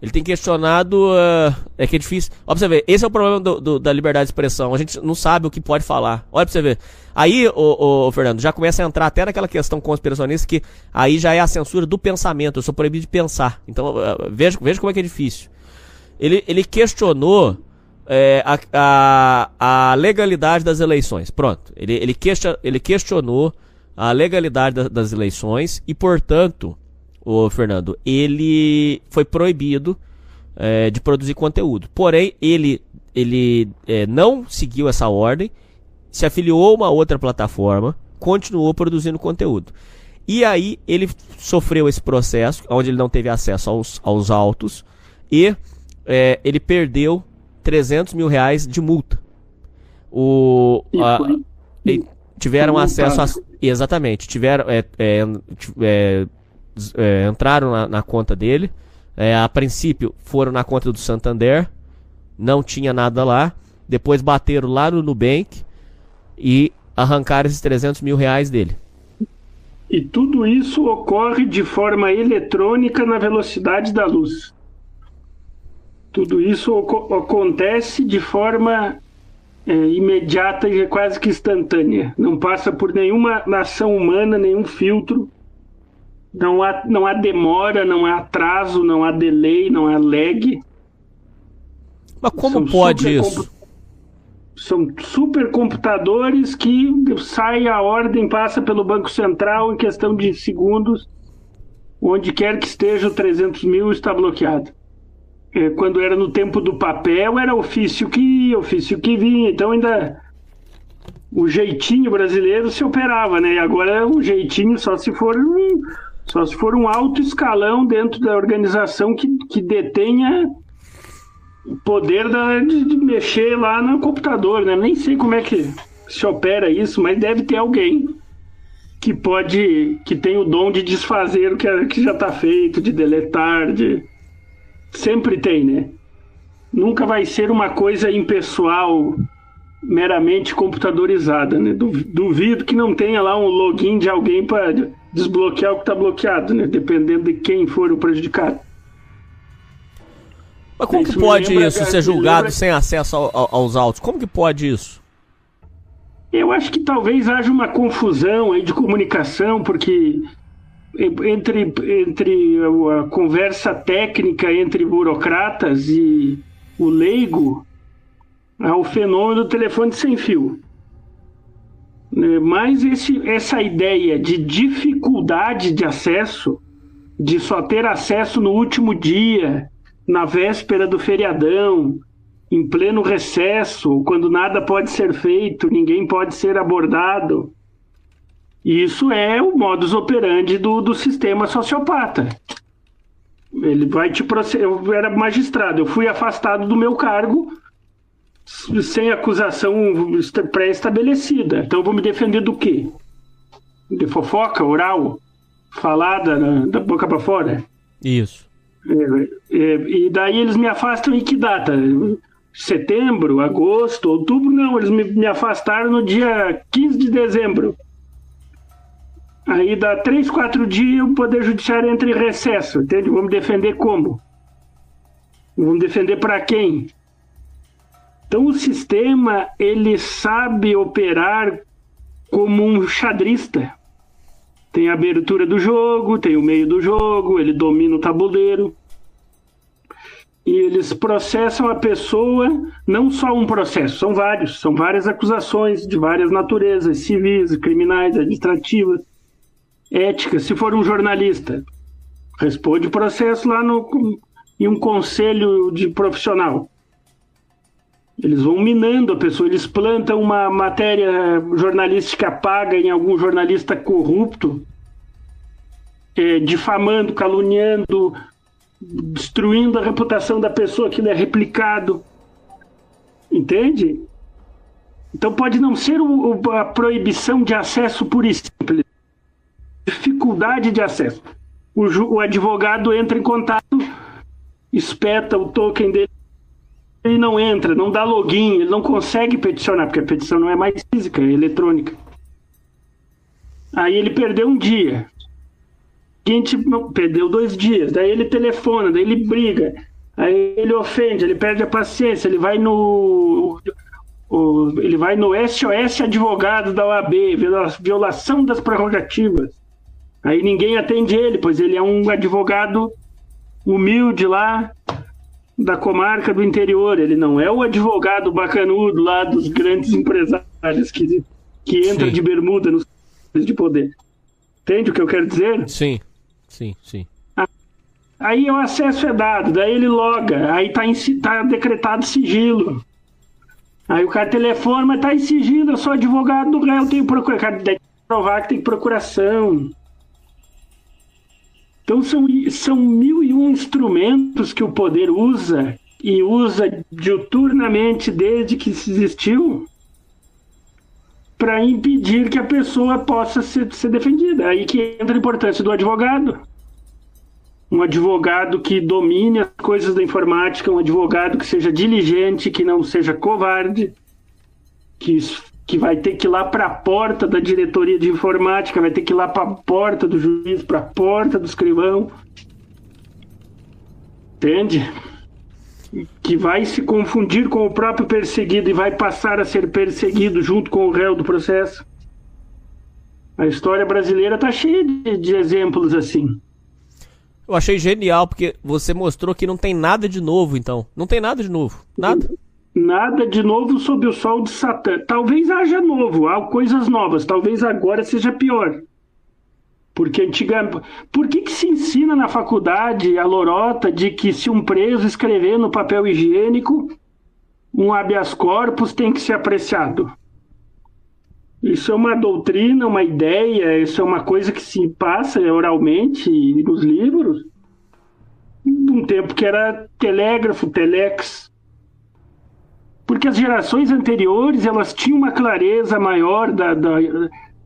Ele tem questionado. Uh, é que é difícil. Olha pra você ver, esse é o problema do, do, da liberdade de expressão. A gente não sabe o que pode falar. Olha pra você ver. Aí, o, Fernando, já começa a entrar até naquela questão conspiracionista que aí já é a censura do pensamento. Eu sou proibido de pensar. Então, uh, veja, veja como é que é difícil. Ele, ele questionou é, a, a, a, legalidade das eleições. Pronto. Ele, ele, question, ele questionou a legalidade da, das eleições e, portanto o Fernando, ele foi proibido é, de produzir conteúdo. Porém, ele, ele é, não seguiu essa ordem, se afiliou a uma outra plataforma, continuou produzindo conteúdo. E aí ele sofreu esse processo, onde ele não teve acesso aos, aos autos, e é, ele perdeu 300 mil reais de multa. O, a, tiveram acesso a. Exatamente, tiveram. É, é, é entraram na, na, conta dele. É, a princípio foram na conta do Santander, não tinha nada lá. Depois bateram lá no Nubank e arrancaram esses 300 mil reais dele. E tudo isso ocorre de forma eletrônica na velocidade da luz. Tudo isso acontece de forma é, imediata e quase que instantânea. Não passa por nenhuma ação humana, nenhum filtro. Não há, não há demora, não há atraso, não há delay, não há lag. Mas como São pode isso? São supercomputadores que sai a ordem, passa pelo Banco Central em questão de segundos. Onde quer que esteja o 300 mil está bloqueado. é, quando era no tempo do papel, era ofício que ia, ofício que vinha. Então ainda o jeitinho brasileiro se operava, né? E agora o jeitinho só se for um, só se for um alto escalão dentro da organização que, que detenha o poder da, de, de mexer lá no computador, né? Nem sei como é que se opera isso, mas deve ter alguém que pode, que tem o dom de desfazer o que, que já está feito, de deletar, de sempre tem, né? Nunca vai ser uma coisa impessoal, meramente computadorizada, né? Duvido que não tenha lá um login de alguém para desbloquear o que está bloqueado, né? Dependendo de quem for o prejudicado. Mas como isso que pode isso ser julgado lembra... sem acesso ao, aos autos? Como que pode isso? Eu acho que talvez haja uma confusão aí de comunicação, porque entre, entre a conversa técnica entre burocratas e o leigo, há o fenômeno do telefone sem fio. Né, mas esse, essa ideia de dificuldade de acesso, de só ter acesso no último dia, na véspera do feriadão, em pleno recesso, quando nada pode ser feito, ninguém pode ser abordado. Isso é o modus operandi do, do sistema sociopata. Ele vai te processar. Eu era magistrado, eu fui afastado do meu cargo sem acusação pré-estabelecida. Então eu vou me defender do quê? De fofoca oral? Falada da boca para fora? Isso. É, é, e daí eles me afastam em que data? setembro, agosto, outubro, não, eles me, me afastaram no dia 15 de dezembro. Aí dá três, quatro dias o Poder Judiciário entra em recesso, entende? Vamos defender como? Vamos defender para quem? Então o sistema ele sabe operar como um xadrista. Tem a abertura do jogo, tem o meio do jogo, ele domina o tabuleiro e eles processam a pessoa, não só um processo, são vários, são várias acusações de várias naturezas, civis, criminais, administrativas, éticas. Se for um jornalista, responde o processo lá no, em um conselho de profissional. Eles vão minando a pessoa, eles plantam uma matéria jornalística paga em algum jornalista corrupto, é, difamando, caluniando, destruindo a reputação da pessoa que ele é replicado. Entende? Então pode não ser o, a proibição de acesso por simples, dificuldade de acesso. O, o, advogado entra em contato, espeta o token dele, ele não entra, não dá login, ele não consegue peticionar, porque a petição não é mais física, é eletrônica. Aí ele perdeu um dia seguinte, perdeu dois dias, daí ele telefona, daí ele briga, aí ele ofende, ele perde a paciência, ele vai no. O, ele vai no SOS advogado da OAB, violação das prerrogativas. Aí ninguém atende ele, pois ele é um advogado humilde lá da comarca do interior. Ele não é o advogado bacanudo lá dos grandes empresários que, que entra Sim. de bermuda nos de poder. Entende o que eu quero dizer? Sim. Sim, sim. Aí o acesso é dado, daí ele loga, aí tá, em, tá decretado sigilo. Aí o cara telefona, mas tá em sigilo, eu sou advogado do réu, tenho procura, cara, que provar que tem procuração. Então são, são mil e um instrumentos que o poder usa e usa diuturnamente desde que se existiu para impedir que a pessoa possa ser, ser defendida. Aí que entra a importância do advogado. Um advogado que domine as coisas da informática, um advogado que seja diligente, que não seja covarde, que, que vai ter que ir lá para a porta da diretoria de informática, vai ter que ir lá para a porta do juiz, para a porta do escrivão. Entende? que vai se confundir com o próprio perseguido e vai passar a ser perseguido junto com o réu do processo. A história brasileira está cheia de, de, exemplos assim. Eu achei genial, porque você mostrou que não tem nada de novo, então. Não tem nada de novo. Nada. Nada de novo sob o sol de Satã. Talvez haja novo, há coisas novas. Talvez agora seja pior. Porque antigamente. Por que, que se ensina na faculdade a lorota de que se um preso escrever no papel higiênico, um habeas corpus tem que ser apreciado? Isso é uma doutrina, uma ideia, isso é uma coisa que se passa oralmente nos livros, de um tempo que era telégrafo, telex. Porque as gerações anteriores elas tinham uma clareza maior da, da,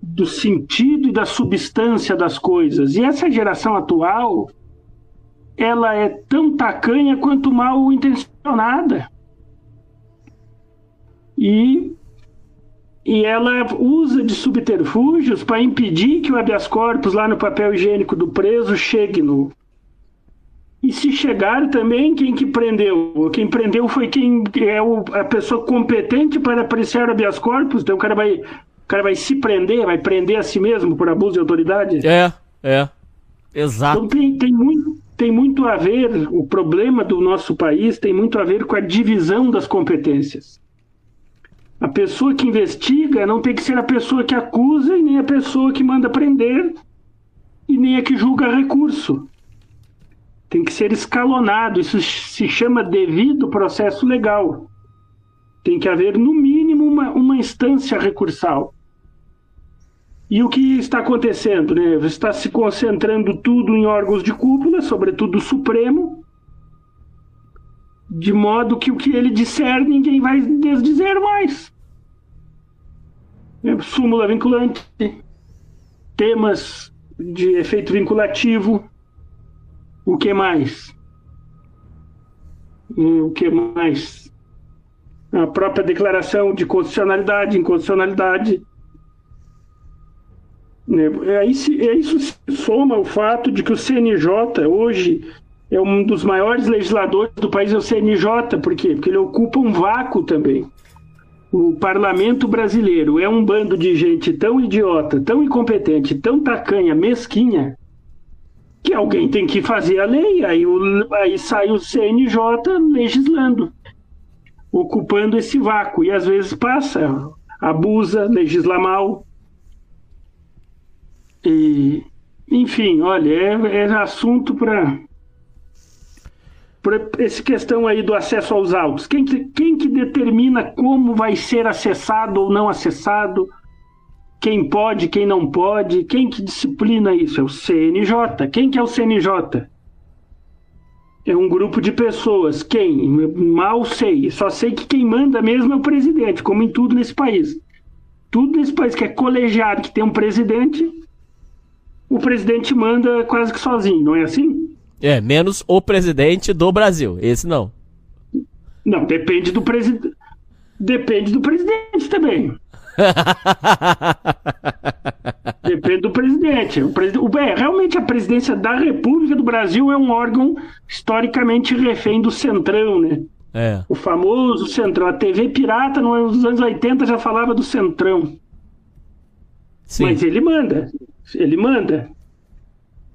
do sentido e da substância das coisas. E essa geração atual, ela é tão tacanha quanto mal intencionada. E e ela usa de subterfúgios para impedir que o habeas corpus lá no papel higiênico do preso chegue no. E se chegar também, quem que prendeu? Quem prendeu foi quem é o, a pessoa competente para apreciar o habeas corpus, então o cara vai, o cara vai se prender, vai prender a si mesmo por abuso de autoridade? É, é. Exato. Então tem, tem, muito, tem muito a ver, o problema do nosso país tem muito a ver com a divisão das competências. A pessoa que investiga não tem que ser a pessoa que acusa e nem a pessoa que manda prender e nem a que julga recurso. Tem que ser escalonado. Isso se chama devido processo legal. Tem que haver, no mínimo, uma, uma instância recursal. E o que está acontecendo? Né? Está se concentrando tudo em órgãos de cúpula, sobretudo o Supremo, de modo que o que ele disser ninguém vai desdizer mais. É, súmula vinculante, temas de efeito vinculativo, o que mais? O que mais? A própria declaração de constitucionalidade, inconstitucionalidade. É, aí, é isso se soma o fato de que o CNJ hoje é um dos maiores legisladores do país, é o CNJ, por quê? Porque ele ocupa um vácuo também. O parlamento brasileiro é um bando de gente tão idiota, tão incompetente, tão tacanha, mesquinha, que alguém tem que fazer a lei. Aí, o, aí sai o CNJ legislando, ocupando esse vácuo. E às vezes passa, abusa, legisla mal. E, enfim, olha, é, é assunto para essa questão aí do acesso aos autos. Quem que, quem que determina como vai ser acessado ou não acessado? Quem pode, quem não pode? Quem que disciplina isso? É o CNJ. Quem que é o CNJ? É um grupo de pessoas. Quem? Mal sei. Só sei que quem manda mesmo é o presidente, como em tudo nesse país. Tudo nesse país que é colegiado, que tem um presidente, o presidente manda quase que sozinho, não é assim? É, menos o presidente do Brasil. Esse não. Não, depende do presidente. Depende do presidente também. Depende do presidente. O presid... é, realmente a presidência da República do Brasil é um órgão historicamente refém do Centrão, né? É. O famoso Centrão. A TV pirata nos anos 80 já falava do Centrão. Sim. Mas ele manda. Ele manda.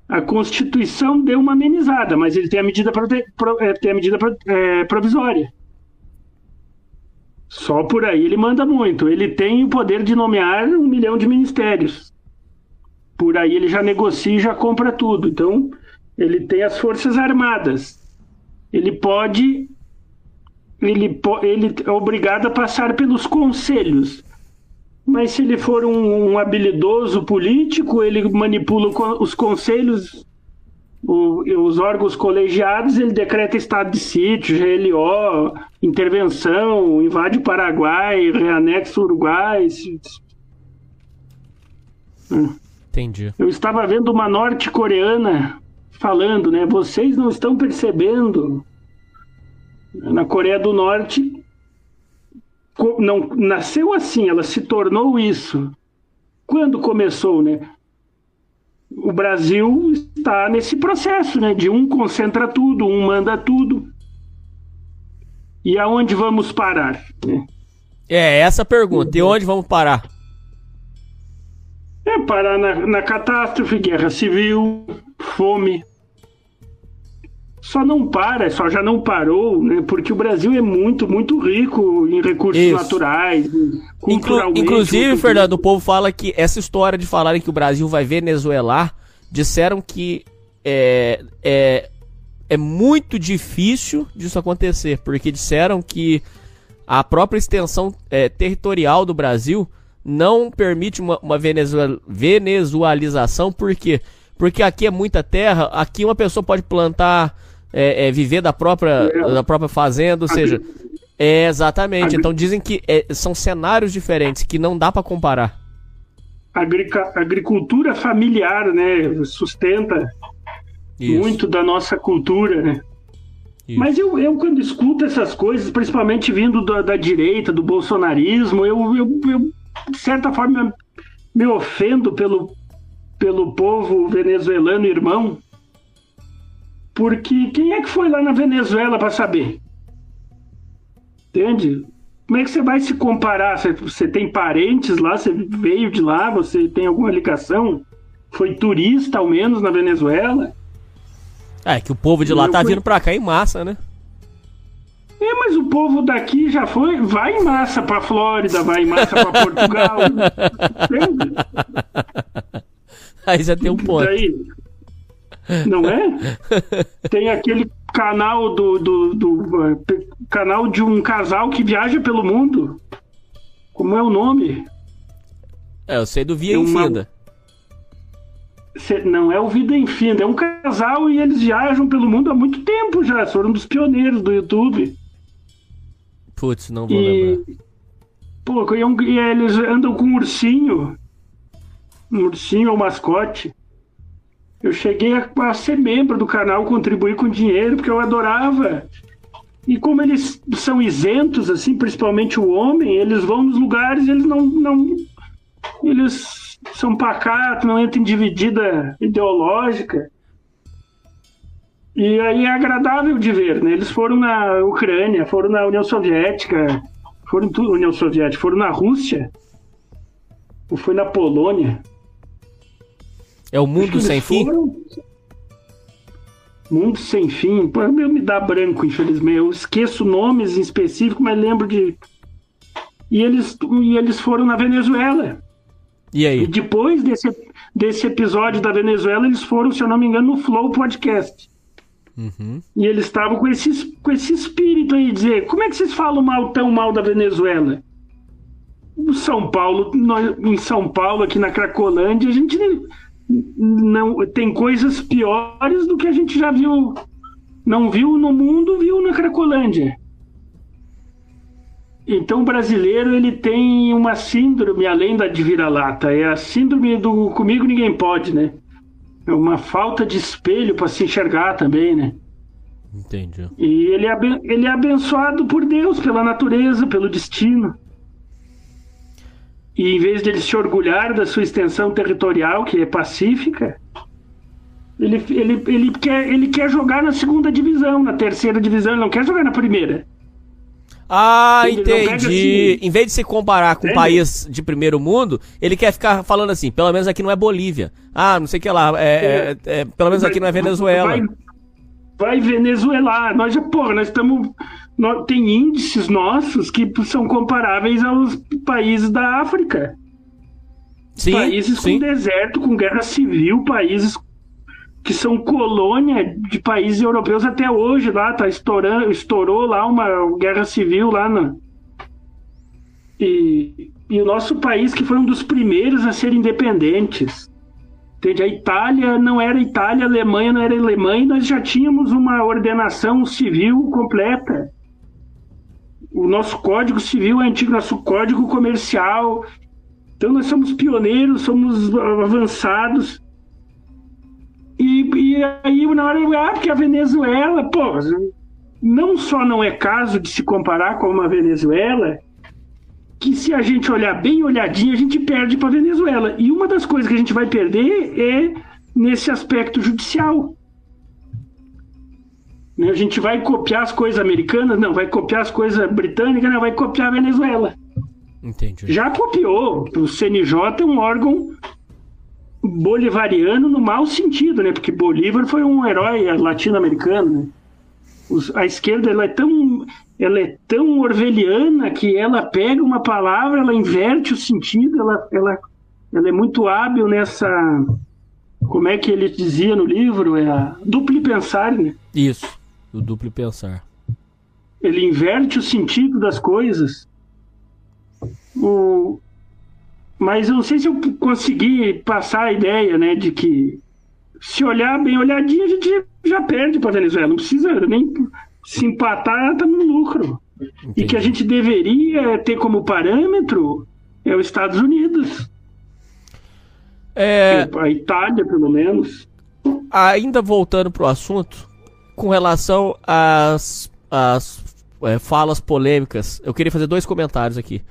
A Constituição deu uma amenizada, mas ele tem a medida, prote... Pro... é, tem a medida pro... é, provisória. Só por aí ele manda muito. Ele tem o poder de nomear um milhão de ministérios. Por aí ele já negocia e já compra tudo. Então, ele tem as Forças Armadas. Ele pode. Ele, ele é obrigado a passar pelos conselhos. Mas se ele for um, um habilidoso político, ele manipula os conselhos, o, os órgãos colegiados, ele decreta estado de sítio, GLO, intervenção, invade o Paraguai, reanexa o Uruguai. Entendi. Eu estava vendo uma norte-coreana falando, né? Vocês não estão percebendo. Na Coreia do Norte, não nasceu assim, ela se tornou isso. Quando começou, né? O Brasil está nesse processo, né? De um concentra tudo, um manda tudo. E aonde vamos parar? Né? É, essa pergunta. E onde vamos parar? É parar na, na catástrofe, guerra civil, fome, só não para, só já não parou, né? Porque o Brasil é muito, muito rico em recursos Isso. naturais, Inclu inclusive, Fernando, o povo fala que essa história de falarem que o Brasil vai venezuelar disseram que é, é, é muito difícil disso acontecer, porque disseram que a própria extensão é, territorial do Brasil não permite uma, uma venezuel, venezualização, por quê? Porque aqui é muita terra, aqui uma pessoa pode plantar, é, é, viver da própria, da própria fazenda, ou seja, é, exatamente. Então dizem que é, são cenários diferentes, que não dá para comparar. Agricultura familiar, né? Sustenta Isso. muito da nossa cultura, né? Isso. Mas eu, eu, quando escuto essas coisas, principalmente vindo da, da direita, do bolsonarismo, eu, eu, eu, de certa forma, me ofendo pelo, pelo povo venezuelano irmão. Porque quem é que foi lá na Venezuela para saber? Entende? Como é que você vai se comparar? Você, você tem parentes lá, você veio de lá, você tem alguma ligação? Foi turista, ao menos, na Venezuela? É, que o povo de lá Eu tá fui- vindo pra cá em massa, né? É, mas o povo daqui já foi, vai em massa pra Flórida, vai em massa pra Portugal. Aí você tem um ponto. Daí, não é? Tem aquele canal do, do, do, eh, pe- canal de um casal que viaja pelo mundo. Como é o nome? É, eu sei do Via É uma- Infinda. Não é o Vida Infinda, é um casal e eles viajam pelo mundo há muito tempo já. Foram um dos pioneiros do YouTube. Putz, não vou E, lembrar. pô, e, é um- e eles andam com um ursinho. Um ursinho ou mascote. Eu cheguei a, a ser membro do canal, contribuir com dinheiro, porque eu adorava. E como eles são isentos, assim, principalmente o homem, eles vão nos lugares, eles não. não eles são pacatos, não entram em dividida ideológica. E aí é agradável de ver, né? Eles foram na Ucrânia, foram na União Soviética, foram tudo, União Soviética, foram na Rússia, ou foi na Polônia. É o Mundo Sem Fim? foram- Mundo Sem Fim. Pô, meu me dá branco, infelizmente. Eu esqueço nomes em específico, mas lembro de. E eles, e eles foram na Venezuela. E E aí? depois desse, desse episódio da Venezuela, eles foram, se eu não me engano, no Flow Podcast. Uhum. E eles estavam com esse, com esse espírito aí, dizer, como é que vocês falam mal, tão mal da Venezuela? O São Paulo, nós- em São Paulo, aqui na Cracolândia, a gente não tem coisas piores do que a gente já viu, não viu no mundo, viu na Cracolândia. Então o brasileiro ele tem uma síndrome além da de vira-lata, é a síndrome do comigo ninguém pode, né? É uma falta de espelho para se enxergar também, né? Entendi. E ele é, ele é abençoado por Deus, pela natureza, pelo destino. E em vez de ele se orgulhar da sua extensão territorial, que é pacífica, ele, ele, ele, quer, ele quer jogar na segunda divisão, na terceira divisão, ele não quer jogar na primeira. Ah, entendi. assim- Em vez de se comparar com um Entende? país de primeiro mundo, ele quer ficar falando assim, pelo menos aqui não é Bolívia. Ah, não sei o que lá, é, é- é- pelo menos aqui não é Venezuela. Vai, vai venezuelar. Nós já, porra, nós estamos. Tem índices nossos que são comparáveis aos países da África. Sim, países sim. com deserto, com guerra civil, países que são colônia de países europeus até hoje lá, tá estourando, estourou lá uma guerra civil lá na e, e o nosso país que foi um dos primeiros a ser independentes. Entende? A Itália não era Itália, a Alemanha não era Alemanha, nós já tínhamos uma ordenação civil completa. O nosso código civil é antigo, nosso código comercial. Então nós somos pioneiros, somos avançados. E, e aí na hora, ah, porque a Venezuela, pô, não só não é caso de se comparar com uma Venezuela, que se a gente olhar bem olhadinho, a gente perde para Venezuela. E uma das coisas que a gente vai perder é nesse aspecto judicial. Né, A gente vai copiar as coisas americanas? Não. Vai copiar as coisas britânicas? Não. Vai copiar a Venezuela. Entendi. Já copiou. O CNJ é um órgão bolivariano no mau sentido, né? Porque Bolívar foi um herói latino-americano, né? Os- a esquerda ela é tão ela é tão orwelliana que ela pega uma palavra, ela inverte o sentido, ela, ela, ela é muito hábil nessa como é que ele dizia no livro? É a duplo pensar, né? Isso, o duplo pensar. Ele inverte o sentido das coisas. O... Mas eu não sei se eu consegui passar a ideia, né, de que se olhar bem olhadinho, a gente já perde para a Venezuela. Não precisa nem se empatar, tá no lucro. Entendi. E que a gente deveria ter como parâmetro é os Estados Unidos. É, A Itália, pelo menos. ainda voltando pro assunto, com relação às, às é, falas polêmicas, eu queria fazer dois comentários aqui.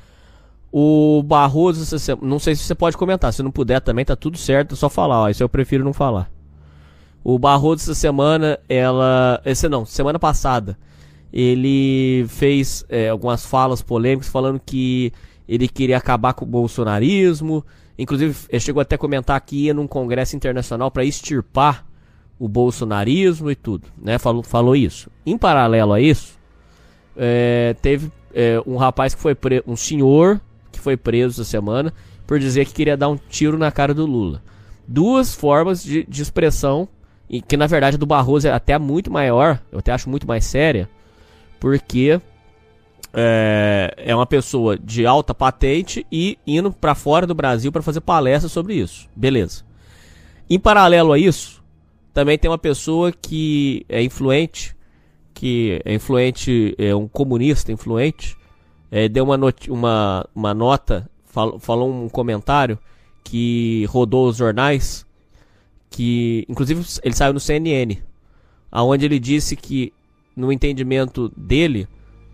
O Barroso, não sei se você pode comentar, se não puder também tá tudo certo, é só falar, ó, isso eu prefiro não falar. O Barroso essa semana, ela, esse não, semana passada, ele fez é, algumas falas polêmicas falando que ele queria acabar com o bolsonarismo, inclusive chegou até a comentar que ia num congresso internacional para extirpar o bolsonarismo e tudo, né? Falou, falou isso. Em paralelo a isso, é, teve é, um rapaz que foi preso, um senhor que foi preso essa semana por dizer que queria dar um tiro na cara do Lula. Duas formas de, de expressão, e que na verdade do Barroso é até muito maior, eu até acho muito mais séria, porque é, é uma pessoa de alta patente e indo para fora do Brasil para fazer palestra sobre isso. Beleza. Em paralelo a isso, também tem uma pessoa que é influente, que é influente, é um comunista influente, é, deu uma, uma, uma nota, fal- falou um comentário que rodou os jornais, que inclusive ele saiu no CNN, aonde ele disse que no entendimento dele,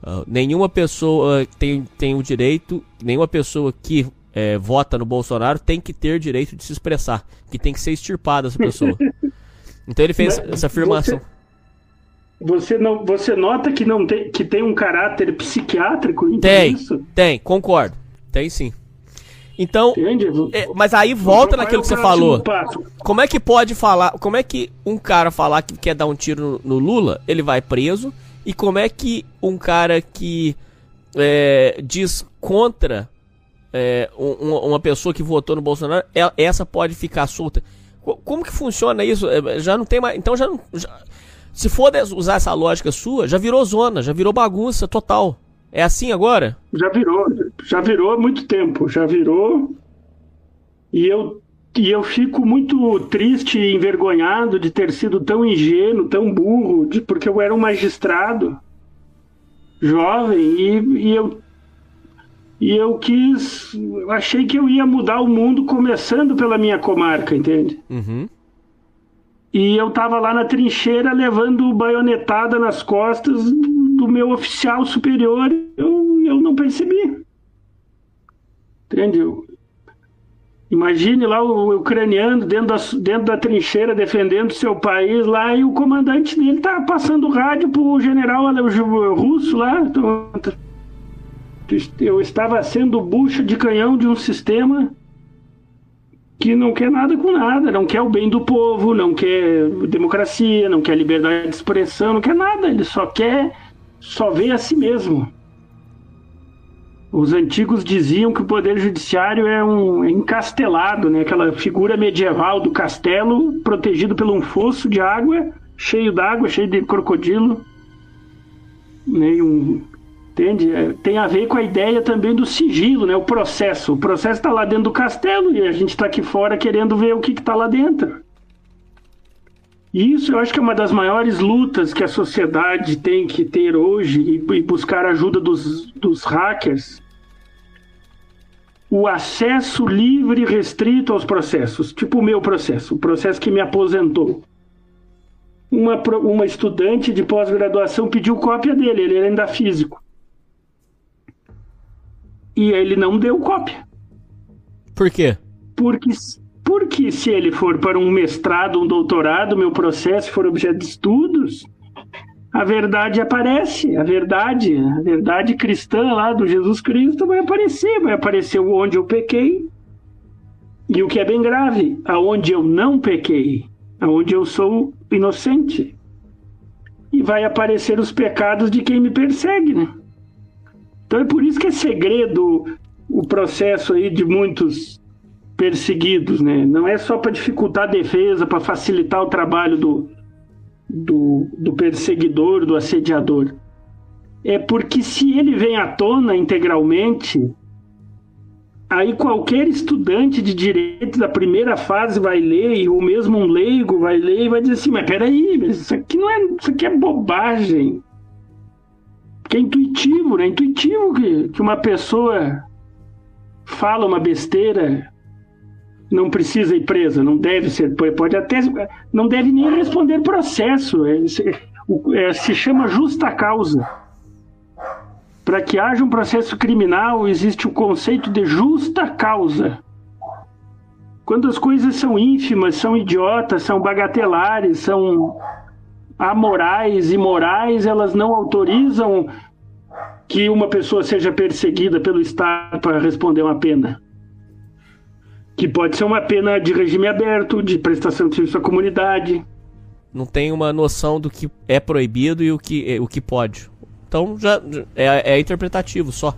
ah, nenhuma pessoa tem, tem o direito, nenhuma pessoa que eh, vota no Bolsonaro tem que ter direito de se expressar, que tem que ser extirpada essa pessoa. Então ele fez Mas essa afirmação. Você, não, você nota que, não tem, que tem um caráter psiquiátrico em tudo Tem, isso? tem, concordo. Tem sim. Então, Entende? é, mas aí volta é naquilo que você falou. Como é que pode falar? Como é que um cara falar que quer dar um tiro no, no Lula, ele vai preso? E como é que um cara que é, diz contra é, um- um- uma pessoa que votou no Bolsonaro, ela- essa pode ficar solta? Co- Como que funciona isso? É, Já não tem mais. Então já não. já- se for usar essa lógica sua, já virou zona, já virou bagunça total. É assim agora? Já virou, já virou há muito tempo, já virou. E eu, e eu fico muito triste e envergonhado de ter sido tão ingênuo, tão burro, de, porque eu era um magistrado jovem e, e eu e eu quis, achei que eu ia mudar o mundo começando pela minha comarca, entende? Uhum. E eu tava lá na trincheira levando baionetada nas costas do meu oficial superior. Eu, eu não percebi. Entendeu? Imagine lá o ucraniano dentro da, dentro da trincheira defendendo seu país lá e o comandante dele tá passando rádio pro general russo lá. Então, Eu estava sendo bucha de canhão de um sistema que não quer nada com nada, não quer o bem do povo, não quer democracia, não quer liberdade de expressão, não quer nada, ele só quer, só vê a si mesmo. Os antigos diziam que o poder judiciário é um é encastelado, né? aquela figura medieval do castelo protegido por um fosso de água, cheio d'água, cheio de crocodilo. Né? Um, Entende? É, Tem a ver com a ideia também do sigilo, né? O processo. O processo está lá dentro do castelo e a gente está aqui fora querendo ver o que está lá dentro. E isso eu acho que é uma das maiores lutas que a sociedade tem que ter hoje e, buscar a ajuda dos, dos hackers. O acesso livre e restrito aos processos, tipo o meu processo, o processo que me aposentou. Uma, uma estudante de pós-graduação pediu cópia dele, ele ainda físico e ele não deu cópia. Por quê? Porque, porque se ele for para um mestrado, um doutorado, meu processo for objeto de estudos, a verdade aparece, a verdade, a verdade cristã lá do Jesus Cristo vai aparecer, vai aparecer onde eu pequei e o que é bem grave, aonde eu não pequei, aonde eu sou inocente. E vai aparecer os pecados de quem me persegue, né? Então é por isso que é segredo o processo aí de muitos perseguidos, né? Não é só para dificultar a defesa, para facilitar o trabalho do, do, do perseguidor, do assediador. É porque se ele vem à tona integralmente, aí qualquer estudante de direito da primeira fase vai ler, ou mesmo um leigo vai ler e vai dizer assim, mas peraí, isso aqui não é. Isso aqui é bobagem. Que é intuitivo, né? É intuitivo que, que uma pessoa fala uma besteira, não precisa ir presa, não deve ser, pode até, não deve nem responder processo, é, é, se chama justa causa. Para que haja um processo criminal, existe o conceito de justa causa. Quando as coisas são ínfimas, são idiotas, são bagatelares, são amorais, imorais, elas não autorizam que uma pessoa seja perseguida pelo Estado para responder uma pena. Que pode ser uma pena de regime aberto, de prestação de serviço à comunidade. Não tem uma noção do que é proibido e o que, o que pode. Então já é, é interpretativo só.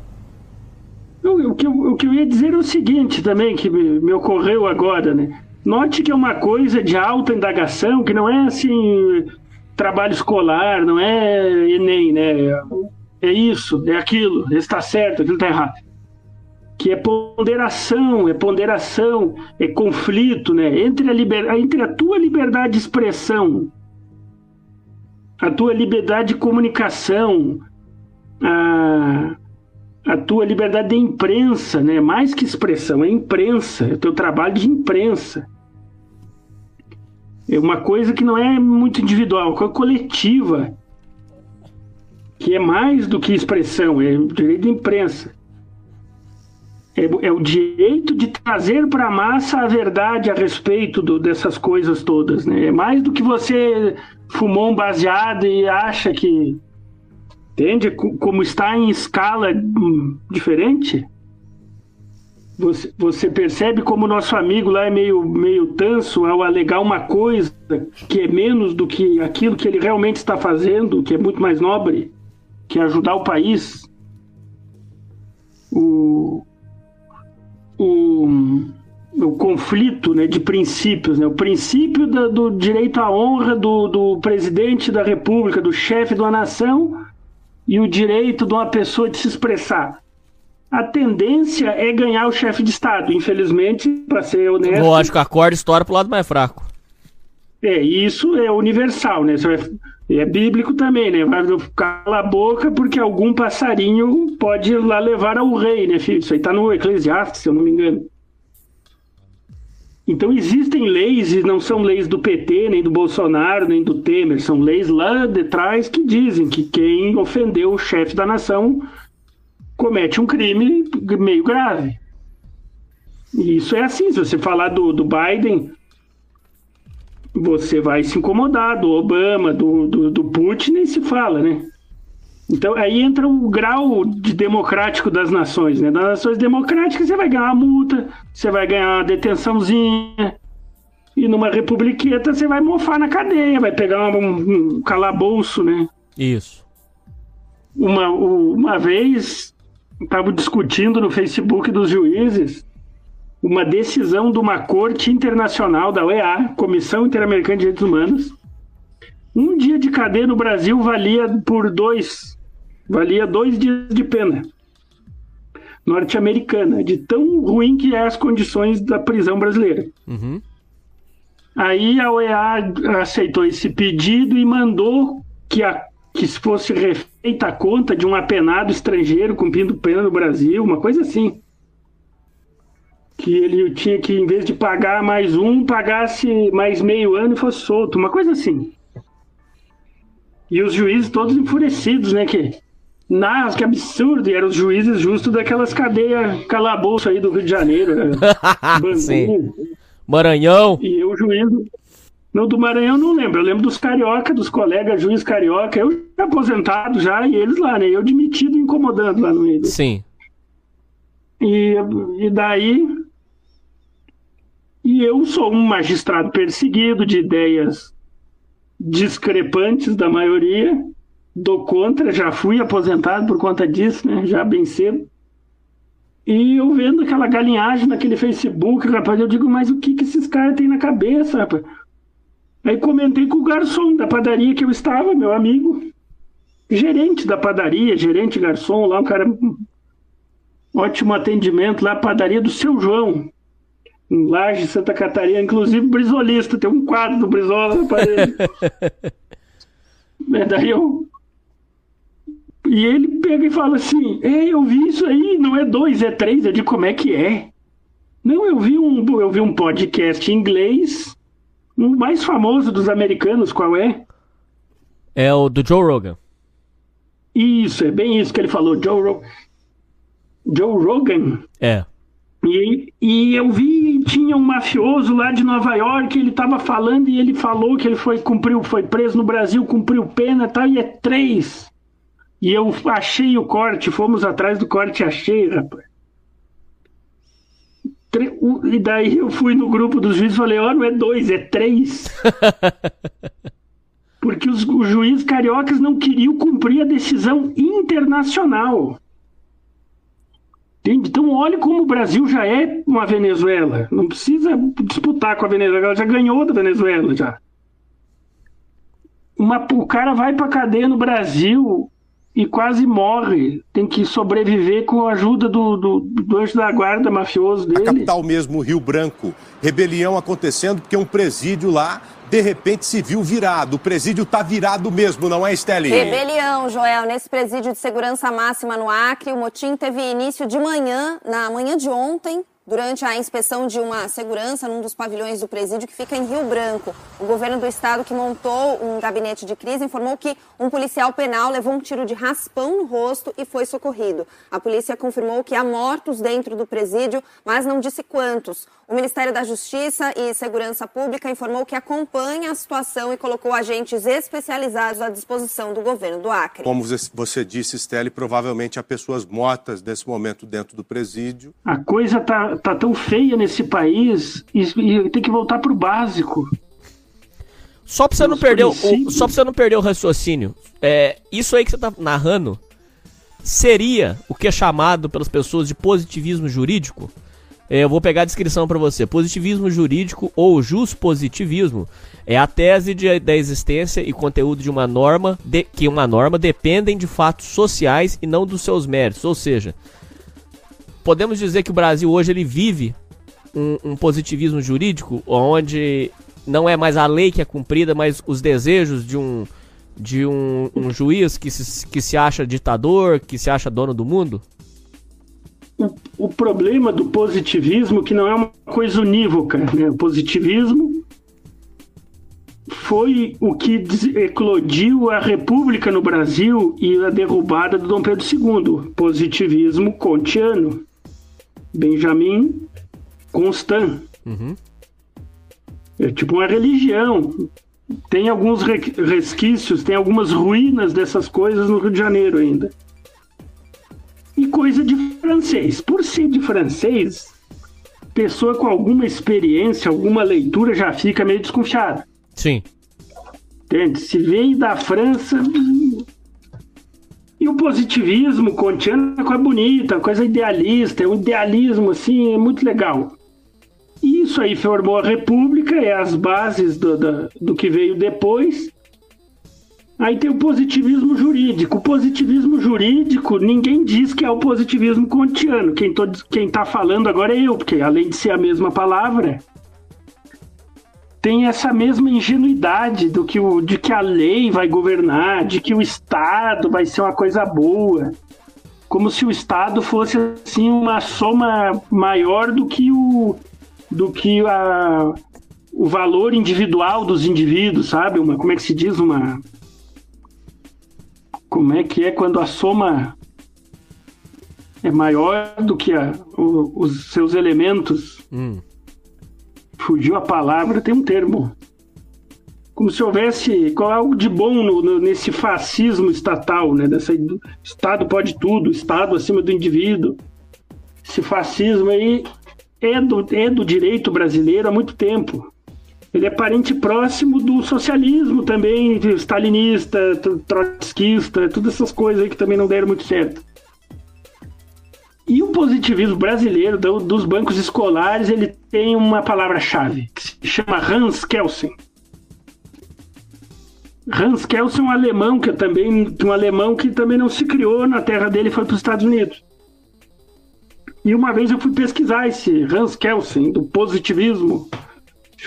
O, o, que eu, o que eu ia dizer é o seguinte também, que me, me ocorreu agora, né? Note que é uma coisa de alta indagação, que não é assim trabalho escolar, não é Enem, né? é isso, é aquilo, está certo, aquilo está errado. Que é ponderação, é ponderação, é conflito, né? Entre a, liber... entre a tua liberdade de expressão, a tua liberdade de comunicação, a, a tua liberdade de imprensa, né? Mais que expressão, é imprensa, é o teu trabalho de imprensa. É uma coisa que não é muito individual, é uma coletiva que é mais do que expressão, é o direito de imprensa. É, é o direito de trazer para a massa a verdade a respeito do, dessas coisas todas. Né? É mais do que você fumou um baseado e acha que. Entende? Como está em escala hum, diferente. Você, você percebe como nosso amigo lá é meio, meio tanso ao alegar uma coisa que é menos do que aquilo que ele realmente está fazendo, que é muito mais nobre que é ajudar o país, o, o, o conflito né, de princípios, né, o princípio da, do direito à honra do, do presidente da república, do chefe de uma nação, e o direito de uma pessoa de se expressar. A tendência é ganhar o chefe de Estado, infelizmente, para ser honesto. Eu acho que a corda estoura pro lado mais fraco. É, isso é universal, né? E é bíblico também, né? Vai cala a boca porque algum passarinho pode ir lá levar ao rei, né, filho? Isso aí tá no Eclesiastes, se eu não me engano. Então existem leis, e não são leis do PT, nem do Bolsonaro, nem do Temer, são leis lá de trás que dizem que quem ofendeu o chefe da nação comete um crime meio grave. E isso é assim, se você falar do, do Biden, você vai se incomodar do Obama, do, do, do Putin, nem se fala, né? Então aí entra o grau de democrático das nações, né? Das nações democráticas você vai ganhar uma multa, você vai ganhar uma detençãozinha, e numa republiqueta você vai mofar na cadeia, vai pegar um, um calabouço, né? Isso. Uma, uma vez, estava discutindo no Facebook dos juízes uma decisão de uma corte internacional da OEA, Comissão Interamericana de Direitos Humanos. Um dia de cadeia no Brasil valia por dois, valia dois dias de pena norte-americana, de tão ruim que é as condições da prisão brasileira. Uhum. Aí a OEA aceitou esse pedido e mandou que, a, que fosse refeita a conta de um apenado estrangeiro cumprindo pena no Brasil, uma coisa assim que ele tinha que, em vez de pagar mais um, pagasse mais meio ano e fosse solto, uma coisa assim. E os juízes todos enfurecidos, né? Que, nossa, que absurdo! E eram os juízes justos daquelas cadeias calabouço aí do Rio de Janeiro. Né? Sim. Maranhão. E eu, juiz. Não, do Maranhão não lembro. Eu lembro dos carioca, dos colegas juiz carioca. Eu aposentado já e eles lá, né? Eu demitido incomodando lá no meio. Sim. E, e daí e eu sou um magistrado perseguido de ideias discrepantes da maioria, dou contra, já fui aposentado por conta disso, né? Já bem cedo. E eu vendo aquela galinhagem naquele Facebook, rapaz, eu digo, mas o que, que esses caras têm na cabeça, rapaz? Aí comentei com o garçom da padaria que eu estava, meu amigo, gerente da padaria, gerente garçom lá, um cara ótimo atendimento lá, padaria do seu João, em Laje, Santa Catarina, inclusive brisolista, tem um quadro do Brizola na parede. é, daí eu e ele pega e fala assim: É, eu vi isso aí, não é dois, é três. Eu digo, como é que é? Não, eu vi um, eu vi um podcast em inglês, o mais famoso dos americanos, qual é? É o do Joe Rogan. Isso, é bem isso que ele falou, Joe, Ro Joe Rogan. É. E, e eu vi, tinha um mafioso lá de Nova York, ele tava falando e ele falou que ele foi cumpriu, foi preso no Brasil, cumpriu pena e tal, e é três. E eu achei o corte, fomos atrás do corte achei, rapaz. E daí eu fui no grupo dos juízes e falei, ó, oh, não é dois, é três. Porque os, os juízes cariocas não queriam cumprir a decisão internacional. Entende? Então, olhe como o Brasil já é uma Venezuela. Não precisa disputar com a Venezuela, ela já ganhou da Venezuela já. Uma, o cara vai para cadeia no Brasil e quase morre. Tem que sobreviver com a ajuda do, do, do anjo da guarda mafioso dele. A capital mesmo, Rio Branco. Rebelião acontecendo porque um presídio lá de repente se viu virado. O presídio está virado mesmo, não é, Esteli? Rebelião, Joel. Nesse presídio de segurança máxima no Acre, o motim teve início de manhã, na manhã de ontem, durante a inspeção de uma segurança num dos pavilhões do presídio que fica em Rio Branco. O governo do estado, que montou um gabinete de crise, informou que um policial penal levou um tiro de raspão no rosto e foi socorrido. A polícia confirmou que há mortos dentro do presídio, mas não disse quantos. O Ministério da Justiça e Segurança Pública informou que acompanha a situação e colocou agentes especializados à disposição do governo do Acre. Como você disse, Stelle, provavelmente há pessoas mortas nesse momento dentro do presídio. A coisa tá, tá tão feia nesse país e, e tem que voltar para o básico. Só para você não perder o, só pra você não perder o raciocínio, é, isso aí que você tá narrando seria o que é chamado pelas pessoas de positivismo jurídico? É, eu vou pegar a descrição para você. Positivismo jurídico ou positivismo é a tese de, da existência e conteúdo de uma norma de, que uma norma dependem de fatos sociais e não dos seus méritos. Ou seja, podemos dizer que o Brasil hoje ele vive um, um positivismo jurídico onde não é mais a lei que é cumprida, mas os desejos de um de um, um juiz que se, que se acha ditador, que se acha dono do mundo? O, o problema do positivismo que não é uma coisa unívoca. Né? O positivismo foi o que eclodiu a República no Brasil e a derrubada do Dom Pedro II. Positivismo kantiano. Benjamin Constant. Uhum. É tipo uma religião. Tem alguns resquícios, tem algumas ruínas dessas coisas no Rio de Janeiro ainda e coisa de francês. Por ser de francês, pessoa com alguma experiência, alguma leitura já fica meio desconfiada. Sim. Entende? Se vem da França. E o positivismo kantiano é coisa bonita, coisa idealista, é um idealismo assim, é muito legal. E isso aí formou a República, é as bases do, do, do que veio depois. Aí tem o positivismo jurídico. O positivismo jurídico, ninguém diz que é o positivismo kantiano. Quem, tô, quem tá falando agora é eu, porque além de ser a mesma palavra, tem essa mesma ingenuidade do que o, de que a lei vai governar, de que o Estado vai ser uma coisa boa. Como se o Estado fosse assim uma soma maior do que o do que a, o valor individual dos indivíduos, sabe? Uma, como é que se diz? Uma como é que é quando a soma é maior do que a, o, os seus elementos. Hum. Fugiu a palavra, tem um termo. Como se houvesse qual é algo de bom no, no, nesse fascismo estatal, né? Dessa, Estado pode tudo, Estado acima do indivíduo. Esse fascismo aí é do, é do direito brasileiro há muito tempo. Ele é parente próximo do socialismo também, stalinista, trotskista, todas essas coisas aí que também não deram muito certo. E o positivismo brasileiro do- dos bancos escolares, ele tem uma palavra-chave, que se chama Hans Kelsen. Hans Kelsen é um alemão que também, um alemão que também não se criou na terra dele foi para os Estados Unidos. E uma vez eu fui pesquisar esse Hans Kelsen do positivismo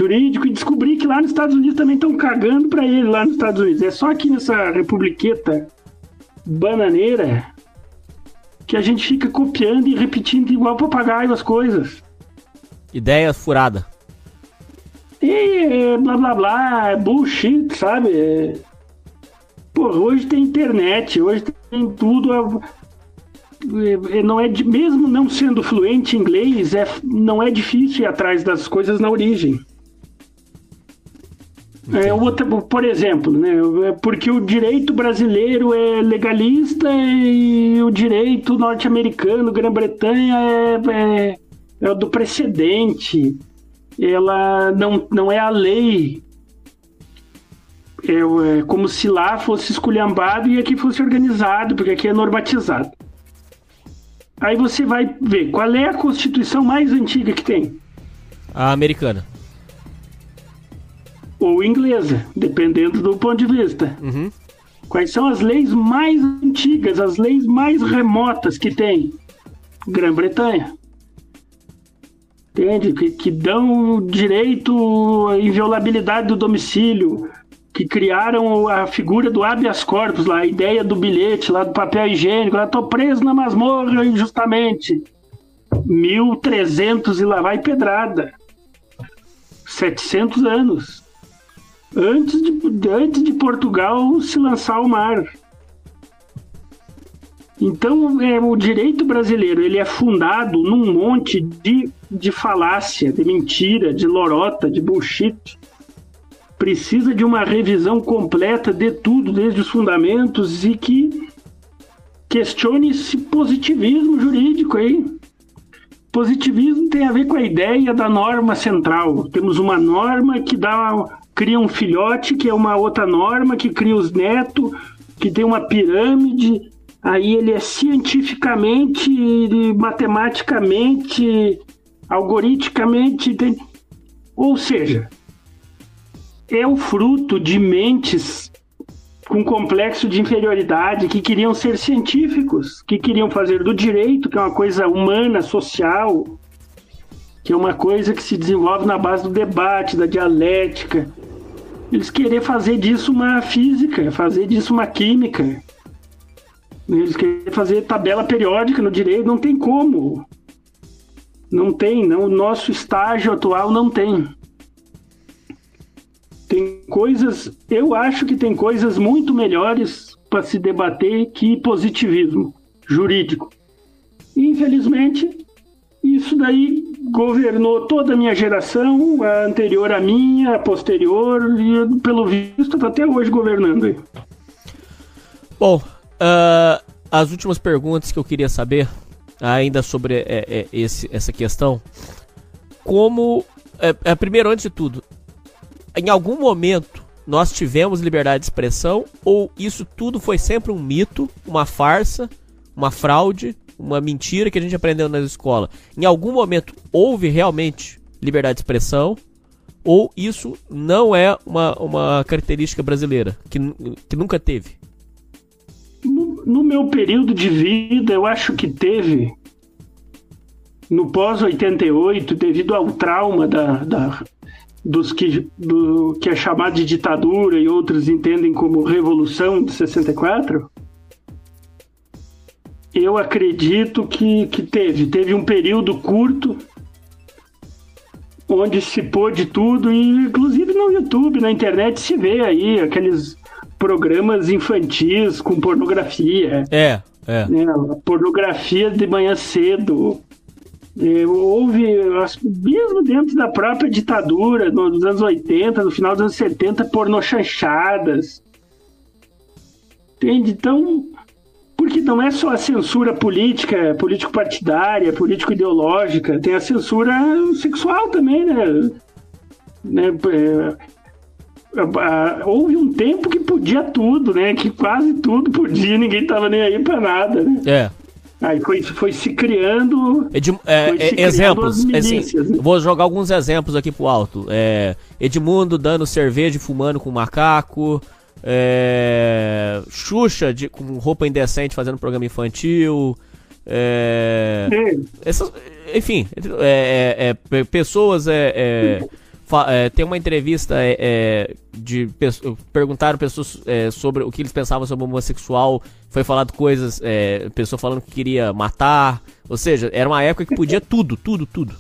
jurídico e descobri que lá nos Estados Unidos também estão cagando para ele lá nos Estados Unidos. É só aqui nessa republiqueta bananeira que a gente fica copiando e repetindo igual papagaio as coisas. Ideia furada. E é, blá blá blá, é bullshit, sabe? É... Pô, hoje tem internet, hoje tem tudo. é- é- Não é de, mesmo não sendo fluente em inglês, é, não é difícil ir atrás das coisas na origem. É, outra, por exemplo, né, é porque o direito brasileiro é legalista e o direito norte-americano, Grã-Bretanha, é, é, é do precedente. Ela não, não é a lei. É, é como se lá fosse esculhambado e aqui fosse organizado, porque aqui é normatizado. Aí você vai ver qual é a constituição mais antiga que tem. A americana. Ou inglesa, dependendo do ponto de vista. Uhum. Quais são as leis mais antigas, as leis mais remotas que tem? Grã-Bretanha. Entende? Que, que dão direito à inviolabilidade do domicílio, que criaram a figura do habeas corpus lá, a ideia do bilhete lá do papel higiênico. Eu tô preso na masmorra injustamente. 1300 e lá vai pedrada. 700 anos antes de, antes de Portugal se lançar ao mar. Então, é, o direito brasileiro ele é fundado num monte de, de falácia, de mentira, de lorota, de bullshit. Precisa de uma revisão completa de tudo, desde os fundamentos, e que questione esse positivismo jurídico aí. Positivismo tem a ver com a ideia da norma central. Temos uma norma que dá cria um filhote, que é uma outra norma, que cria os netos, que tem uma pirâmide. Aí ele é cientificamente, matematicamente, algoritmicamente. Tem... Ou seja, é o fruto de mentes com complexo de inferioridade que queriam ser científicos, que queriam fazer do direito, que é uma coisa humana, social, que é uma coisa que se desenvolve na base do debate, da dialética. Eles querem fazer disso uma física, fazer disso uma química. Eles querem fazer tabela periódica no direito, não tem como. Não tem, não. O nosso estágio atual não tem. Tem coisas, eu acho que tem coisas muito melhores para se debater que positivismo jurídico. Infelizmente, isso daí governou toda a minha geração, a anterior à minha, a posterior, e pelo visto está até hoje governando. Bom, uh, as últimas perguntas que eu queria saber, ainda sobre é, é, esse, essa questão, como. É, é, primeiro, antes de tudo, em algum momento nós tivemos liberdade de expressão ou isso tudo foi sempre um mito, uma farsa, uma fraude, uma mentira que a gente aprendeu na escola? Em algum momento houve realmente liberdade de expressão ou isso não é uma, uma característica brasileira, que, que nunca teve? No, no meu período de vida, eu acho que teve. No pós-88, devido ao trauma da, da, dos que, do que é chamado de ditadura e outros entendem como revolução de 64, eu acredito que, que teve. Teve um período curto onde se pôde tudo, e inclusive no YouTube, na internet, se vê aí aqueles programas infantis com pornografia. É, é. Né, pornografia de manhã cedo. É, houve, mesmo dentro da própria ditadura, nos anos 80, no final dos anos 70, pornochanchadas. Entende? Então, porque não é só a censura política, político-partidária, político-ideológica, tem a censura sexual também, né? né? É, houve um tempo que podia tudo, né? Que quase tudo podia, ninguém tava nem aí pra nada, né? É. Aí foi, foi se criando. Edim- é, foi se é, exemplos. as assim, milícias, né? vou jogar alguns exemplos aqui pro alto. É, Edmundo dando cerveja e fumando com macaco. É, Xuxa de- com roupa indecente fazendo programa infantil. É, essas- enfim, é, é, é, pe- pessoas é, é, é, tem uma entrevista de perguntaram pessoas sobre o que eles pensavam sobre o homossexual, foi falado coisas, pessoa falando que queria matar, ou seja, era uma época que podia tudo, tudo, tudo.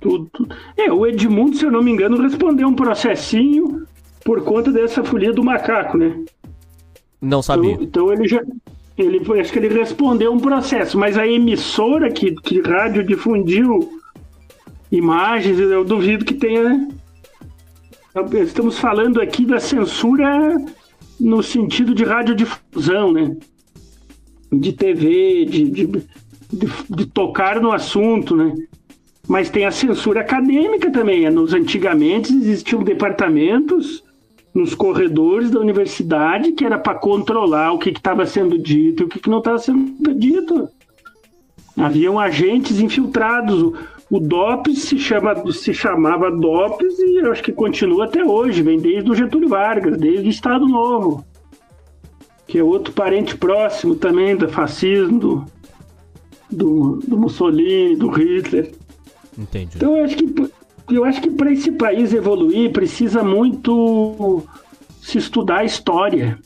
tudo, tudo. É, o Edmundo, se eu não me engano, respondeu um processinho por conta dessa folia do macaco, né? Não sabia. Então, então ele já. Ele, acho que ele respondeu um processo, mas a emissora que, que rádio difundiu imagens, eu duvido que tenha. né? Então, Estamos falando aqui da censura no sentido de radiodifusão, né? De TV, de, de, de, de tocar no assunto, né? Mas tem a censura acadêmica também. Nos antigamente existiam departamentos nos corredores da universidade que era para controlar o que estava sendo dito e o que, que não estava sendo dito. Haviam agentes infiltrados. O, o DOPS se, chama, se chamava DOPS e eu acho que continua até hoje. Vem desde o Getúlio Vargas, desde o Estado Novo, que é outro parente próximo também do fascismo, do, do, do Mussolini, do Hitler. Entendi. Então eu acho que eu acho que para esse país evoluir precisa muito se estudar a história,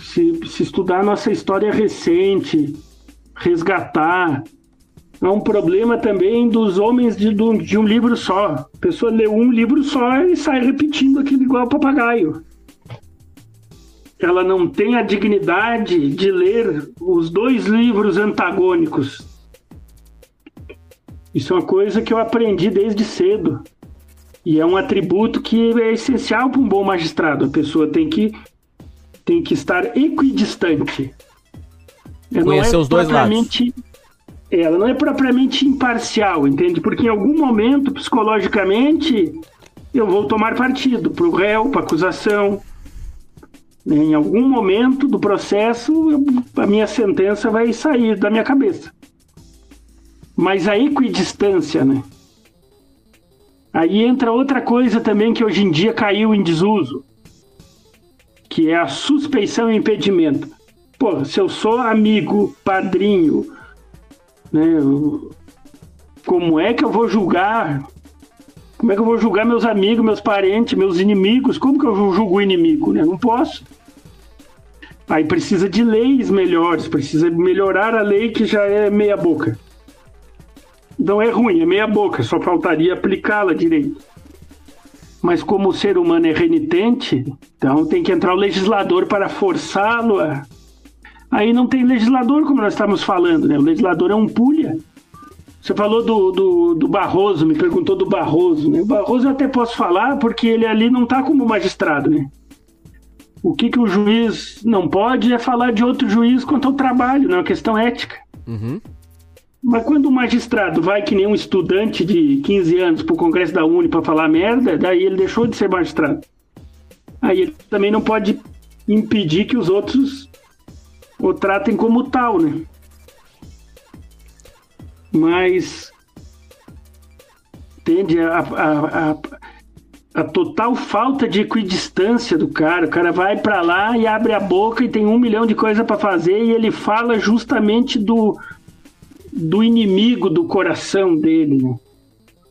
se, se estudar a nossa história recente, resgatar. É um problema também dos homens de, de um livro só. A pessoa lê um livro só e sai repetindo aquilo igual papagaio. Ela não tem a dignidade de ler os dois livros antagônicos. Isso é uma coisa que eu aprendi desde cedo. E é um atributo que é essencial para um bom magistrado. A pessoa tem que, tem que estar equidistante. Ela não Conhecer é os dois propriamente- Ela não é propriamente imparcial, entende? Porque em algum momento, psicologicamente, eu vou tomar partido para o réu, para acusação. né? Em algum momento do processo, eu- a minha sentença vai sair da minha cabeça. Mas a equidistância, né? Aí entra outra coisa também que hoje em dia caiu em desuso, que é a suspeição e impedimento. Pô, se eu sou amigo, padrinho, né? Como é que eu vou julgar? Como é que eu vou julgar meus amigos, meus parentes, meus inimigos? Como que eu julgo o inimigo? Né? Não posso. Aí precisa de leis melhores, precisa melhorar a lei que já é meia boca. Não é ruim, é meia boca, só faltaria aplicá-la direito. Mas como o ser humano é renitente, então tem que entrar o legislador para forçá-lo a. Aí não tem legislador, como nós estamos falando, né? O legislador é um pulha. Você falou do, do, do Barroso, me perguntou do Barroso, né? O Barroso eu até posso falar porque ele ali não está como magistrado, né? O que, que o juiz não pode é falar de outro juiz quanto ao trabalho, não é uma questão ética. Uhum. Mas quando o magistrado vai que nem um estudante de 15 anos pro Congresso da Uni para falar merda, daí ele deixou de ser magistrado. Aí ele também não pode impedir que os outros o tratem como tal, né? Mas entende a, a, a, a total falta de equidistância do cara. O cara vai para lá e abre a boca e tem um milhão de coisas para fazer e ele fala justamente do do inimigo do coração dele, né?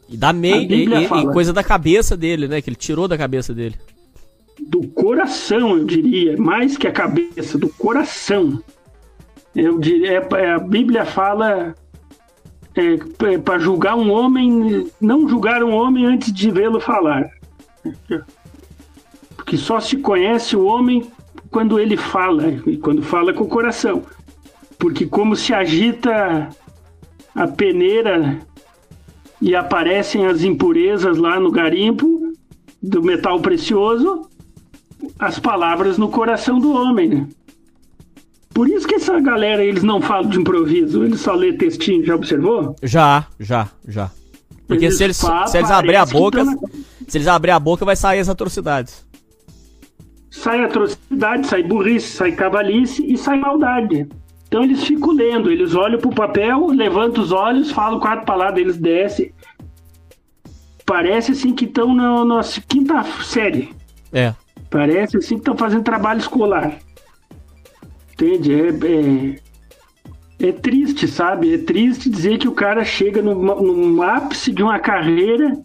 E da Bíblia e, e- coisa da cabeça dele, né? Que ele tirou da cabeça dele. do coração, eu diria, mais que a cabeça, do coração. Eu diria, é, a Bíblia fala é, para julgar um homem, não julgar um homem antes de vê-lo falar. Porque só se conhece o homem quando ele fala, e quando fala com o coração. Porque como se agita a peneira e aparecem as impurezas lá no garimpo do metal precioso, as palavras no coração do homem, né? Por isso que essa galera, eles não falam de improviso, eles só lê textinho, já observou? Já, já, já. Porque Eles se eles, se eles abrir a boca, tá na- se eles abrir a boca, vai sair as atrocidades. Sai atrocidade, sai burrice, sai cavalice e sai maldade. Então eles ficam lendo, eles olham pro papel, levantam os olhos, falam quatro palavras, eles descem. Parece assim que estão na, na quinta série. É. Parece assim que estão fazendo trabalho escolar. Entende? É, é, é triste, sabe? É triste dizer que o cara chega no, no ápice de uma carreira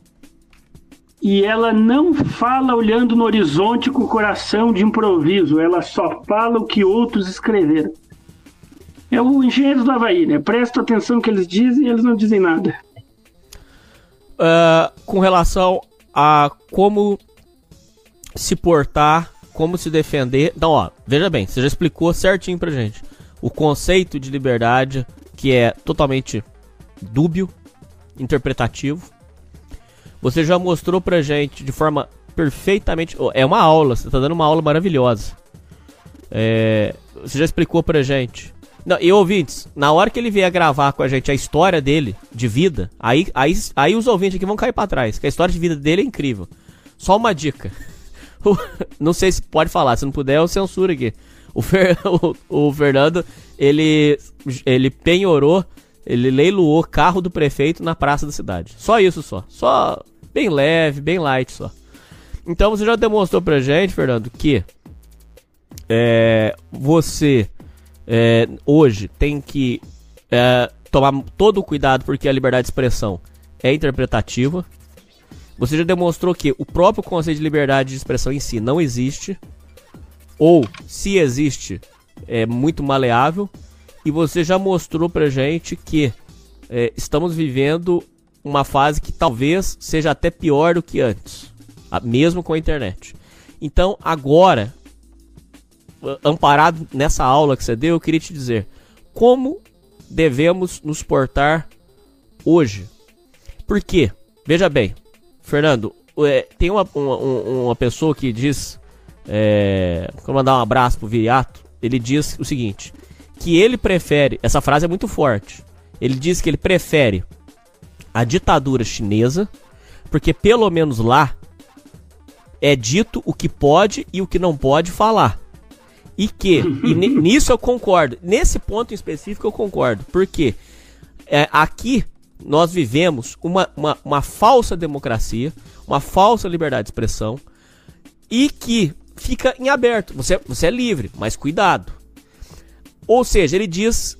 e ela não fala olhando no horizonte com o coração de improviso, ela só fala o que outros escreveram. É o engenheiro do Havaí, né? Presta atenção no que eles dizem e eles não dizem nada. Uh, com relação a como se portar, como se defender. Então, ó, veja bem, você já explicou certinho pra gente o conceito de liberdade, que é totalmente dúbio, interpretativo. Você já mostrou pra gente de forma perfeitamente. É uma aula, você tá dando uma aula maravilhosa. É, você já explicou pra gente. Não, e ouvintes, na hora que ele vier gravar com a gente a história dele, de vida, aí, aí, aí os ouvintes aqui vão cair pra trás, que a história de vida dele é incrível. Só uma dica. não sei se pode falar, se não puder, eu censuro aqui. O, Fer, o, o Fernando, ele, ele penhorou, ele leiloou carro do prefeito na praça da cidade. Só isso só. Só bem leve, bem light só. Então você já demonstrou pra gente, Fernando, que é, você é, hoje tem que é, tomar todo o cuidado porque a liberdade de expressão é interpretativa. Você já demonstrou que o próprio conceito de liberdade de expressão em si não existe, ou se existe, é muito maleável. E você já mostrou pra gente que é, estamos vivendo uma fase que talvez seja até pior do que antes, mesmo com a internet. Então, agora, amparado nessa aula que você deu, eu queria te dizer como devemos nos portar hoje. Por quê? Veja bem, Fernando, é, tem uma, uma, uma, pessoa que diz. É, vou mandar um abraço pro Viriato. Ele diz o seguinte: que ele prefere. Essa frase é muito forte. Ele diz que ele prefere a ditadura chinesa, porque pelo menos lá é dito o que pode e o que não pode falar. E que, e nisso eu concordo, nesse ponto em específico eu concordo, porque é, aqui nós vivemos uma, uma, uma falsa democracia, uma falsa liberdade de expressão, e que fica em aberto. Você, você é livre, mas cuidado. Ou seja, ele diz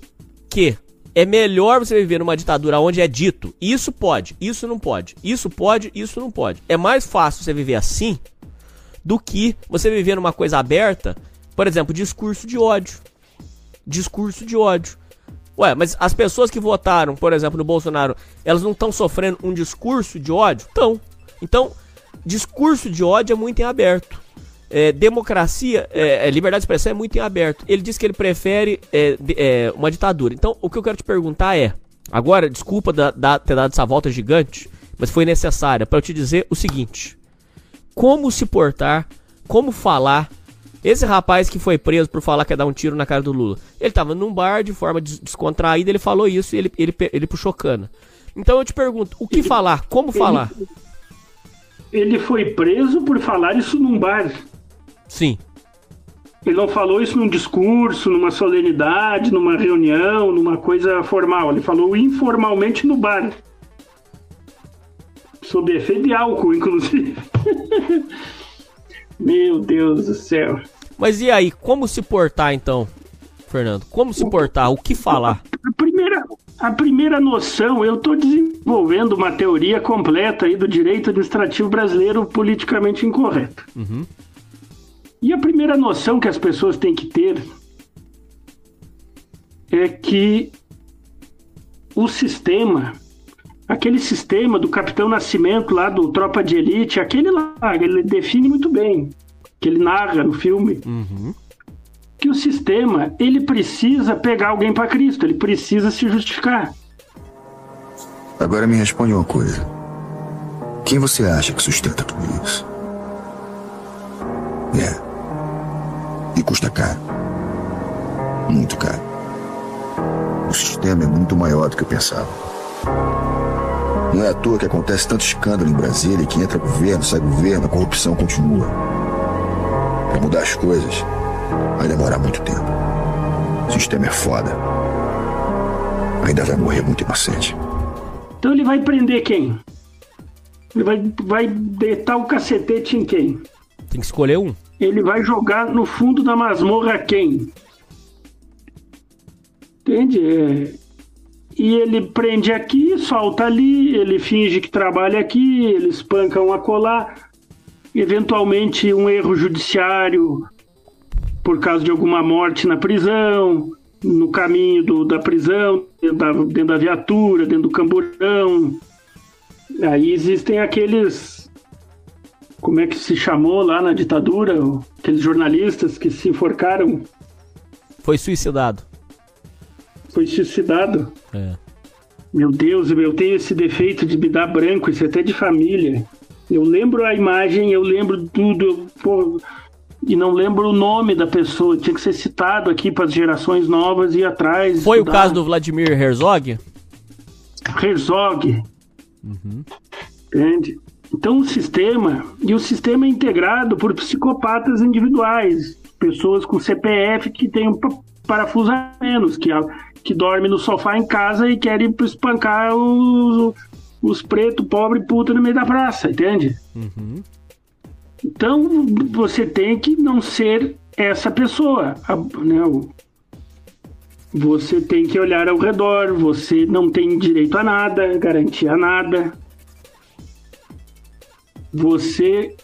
que é melhor você viver numa ditadura onde é dito isso pode, isso não pode, isso pode, isso não pode. É mais fácil você viver assim do que você viver numa coisa aberta por exemplo, discurso de ódio. Discurso de ódio. Ué, mas as pessoas que votaram, por exemplo, no Bolsonaro, elas não estão sofrendo um discurso de ódio? Estão. Então, discurso de ódio é muito em aberto. É, democracia, é, é, liberdade de expressão é muito em aberto. Ele diz que ele prefere é, é, uma ditadura. Então, o que eu quero te perguntar é: agora, desculpa da, da, ter dado essa volta gigante, mas foi necessária para eu te dizer o seguinte: como se portar, como falar esse rapaz que foi preso por falar que ia dar um tiro na cara do Lula, ele tava num bar de forma descontraída, ele falou isso e ele, ele, ele puxou cana. Então eu te pergunto, o que ele, falar? Como falar? Ele foi preso por falar isso num bar. Sim. Ele não falou isso num discurso, numa solenidade, numa reunião, numa coisa formal. Ele falou informalmente no bar. Sob efeito de álcool, inclusive. Meu Deus do céu. Mas e aí, como se portar então, Fernando? Como se portar? O que falar? A primeira, a primeira noção, eu estou desenvolvendo uma teoria completa aí do direito administrativo brasileiro politicamente incorreto. Uhum. E a primeira noção que as pessoas têm que ter é que o sistema, aquele sistema do Capitão Nascimento lá do Tropa de Elite, aquele lá, ele define muito bem que ele narra no filme, uhum. que o sistema ele precisa pegar alguém para Cristo, ele precisa se justificar. Agora me responde uma coisa. Quem você acha que sustenta tudo isso? É. E custa caro. Muito caro. O sistema é muito maior do que eu pensava. Não é à toa que acontece tanto escândalo em Brasília que entra governo, sai governo, a corrupção continua. Para mudar as coisas, vai demorar muito tempo. sistema é foda. Ainda vai morrer muito inocente. Então ele vai prender quem? Ele vai, vai detar o cacetete em quem? Tem que escolher um. Ele vai jogar no fundo da masmorra quem? Entende? É... E ele prende aqui, solta ali, ele finge que trabalha aqui, ele espanca um acolá. Eventualmente, um erro judiciário por causa de alguma morte na prisão, no caminho do, da prisão, dentro da, dentro da viatura, dentro do camburão. Aí existem aqueles. Como é que se chamou lá na ditadura? Aqueles jornalistas que se enforcaram. Foi suicidado. Foi suicidado. É. Meu Deus, eu tenho esse defeito de me dar branco, isso é até de família. Eu lembro a imagem, eu lembro tudo, pô, e não lembro o nome da pessoa. Tinha que ser citado aqui para as gerações novas e atrás. Foi estudar. o caso do Vladimir Herzog? Herzog. Uhum. Entende? Então o sistema, e o sistema é integrado por psicopatas individuais, pessoas com CPF que têm um parafuso a menos, que, que dormem no sofá em casa e querem espancar os, os pretos, pobre puta no meio da praça, entende? Uhum. Então você tem que não ser essa pessoa, né? Você tem que olhar ao redor, você não tem direito a nada, garantia a nada. Você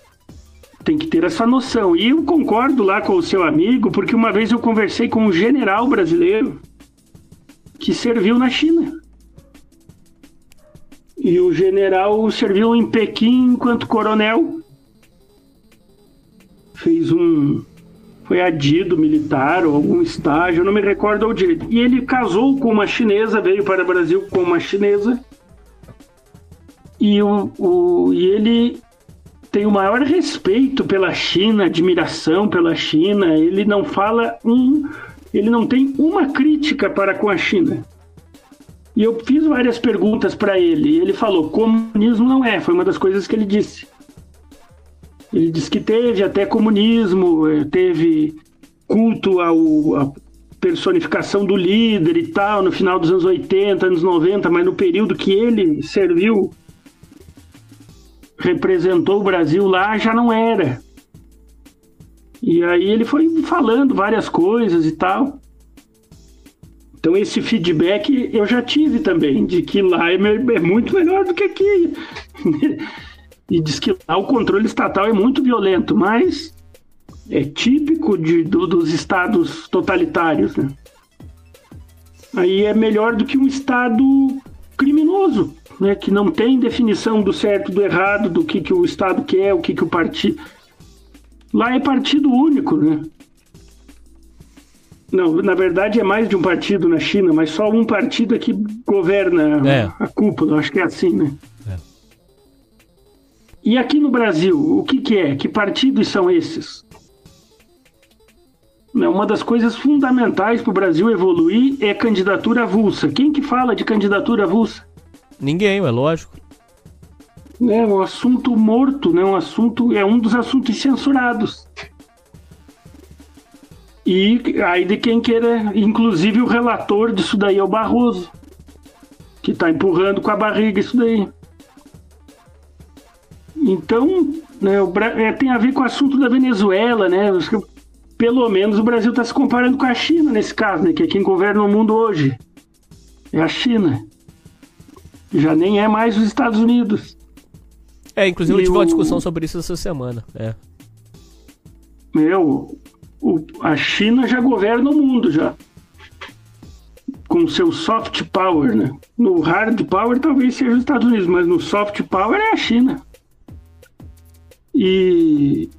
tem que ter essa noção. E eu concordo lá com o seu amigo, porque uma vez eu conversei com um general brasileiro que serviu na China. E o general serviu em Pequim enquanto coronel. Fez um. Foi adido militar ou algum estágio, não me recordo ao direito. E ele casou com uma chinesa, veio para o Brasil com uma chinesa. E, o, o, e ele tem o maior respeito pela China, admiração pela China. Ele não fala um. Ele não tem uma crítica para com a China. E eu fiz várias perguntas para ele. E ele falou: comunismo não é. Foi uma das coisas que ele disse. Ele disse que teve até comunismo, eh, teve culto ao, à personificação do líder e tal, no final dos anos 80, anos 90, mas no período que ele serviu, representou o Brasil lá, já não era. E aí ele foi falando várias coisas e tal. Então esse feedback eu já tive também, de que lá é, é muito melhor do que aqui. e diz que lá o controle estatal é muito violento, mas é típico de, do, dos estados totalitários. Né? Aí é melhor do que um estado criminoso, né, que não tem definição do certo do errado, do que, que o Estado quer, o que, que o partido. Lá é partido único, né? Não, na verdade é mais de um partido na China, mas só um partido é que governa é. a cúpula, acho que é assim, né? É. E aqui no Brasil, o que, que é? Que partidos são esses? Uma das coisas fundamentais para o Brasil evoluir é candidatura avulsa. Quem que fala de candidatura avulsa? Ninguém, é lógico. É um assunto morto, né? Um assunto é um dos assuntos censurados. E aí de quem queira, inclusive o relator disso daí é o Barroso, que está empurrando com a barriga isso daí. Então, né, o, é, tem a ver com o assunto da Venezuela, né? Pelo menos o Brasil está se comparando com a China nesse caso, né? Que é quem governa o mundo hoje. É a China. Já nem é mais os Estados Unidos. É, inclusive eu tive uma discussão sobre isso essa semana. É. Meu, a China já governa o mundo já. Com seu soft power, né? No hard power talvez seja os Estados Unidos, mas no soft power é a China. E,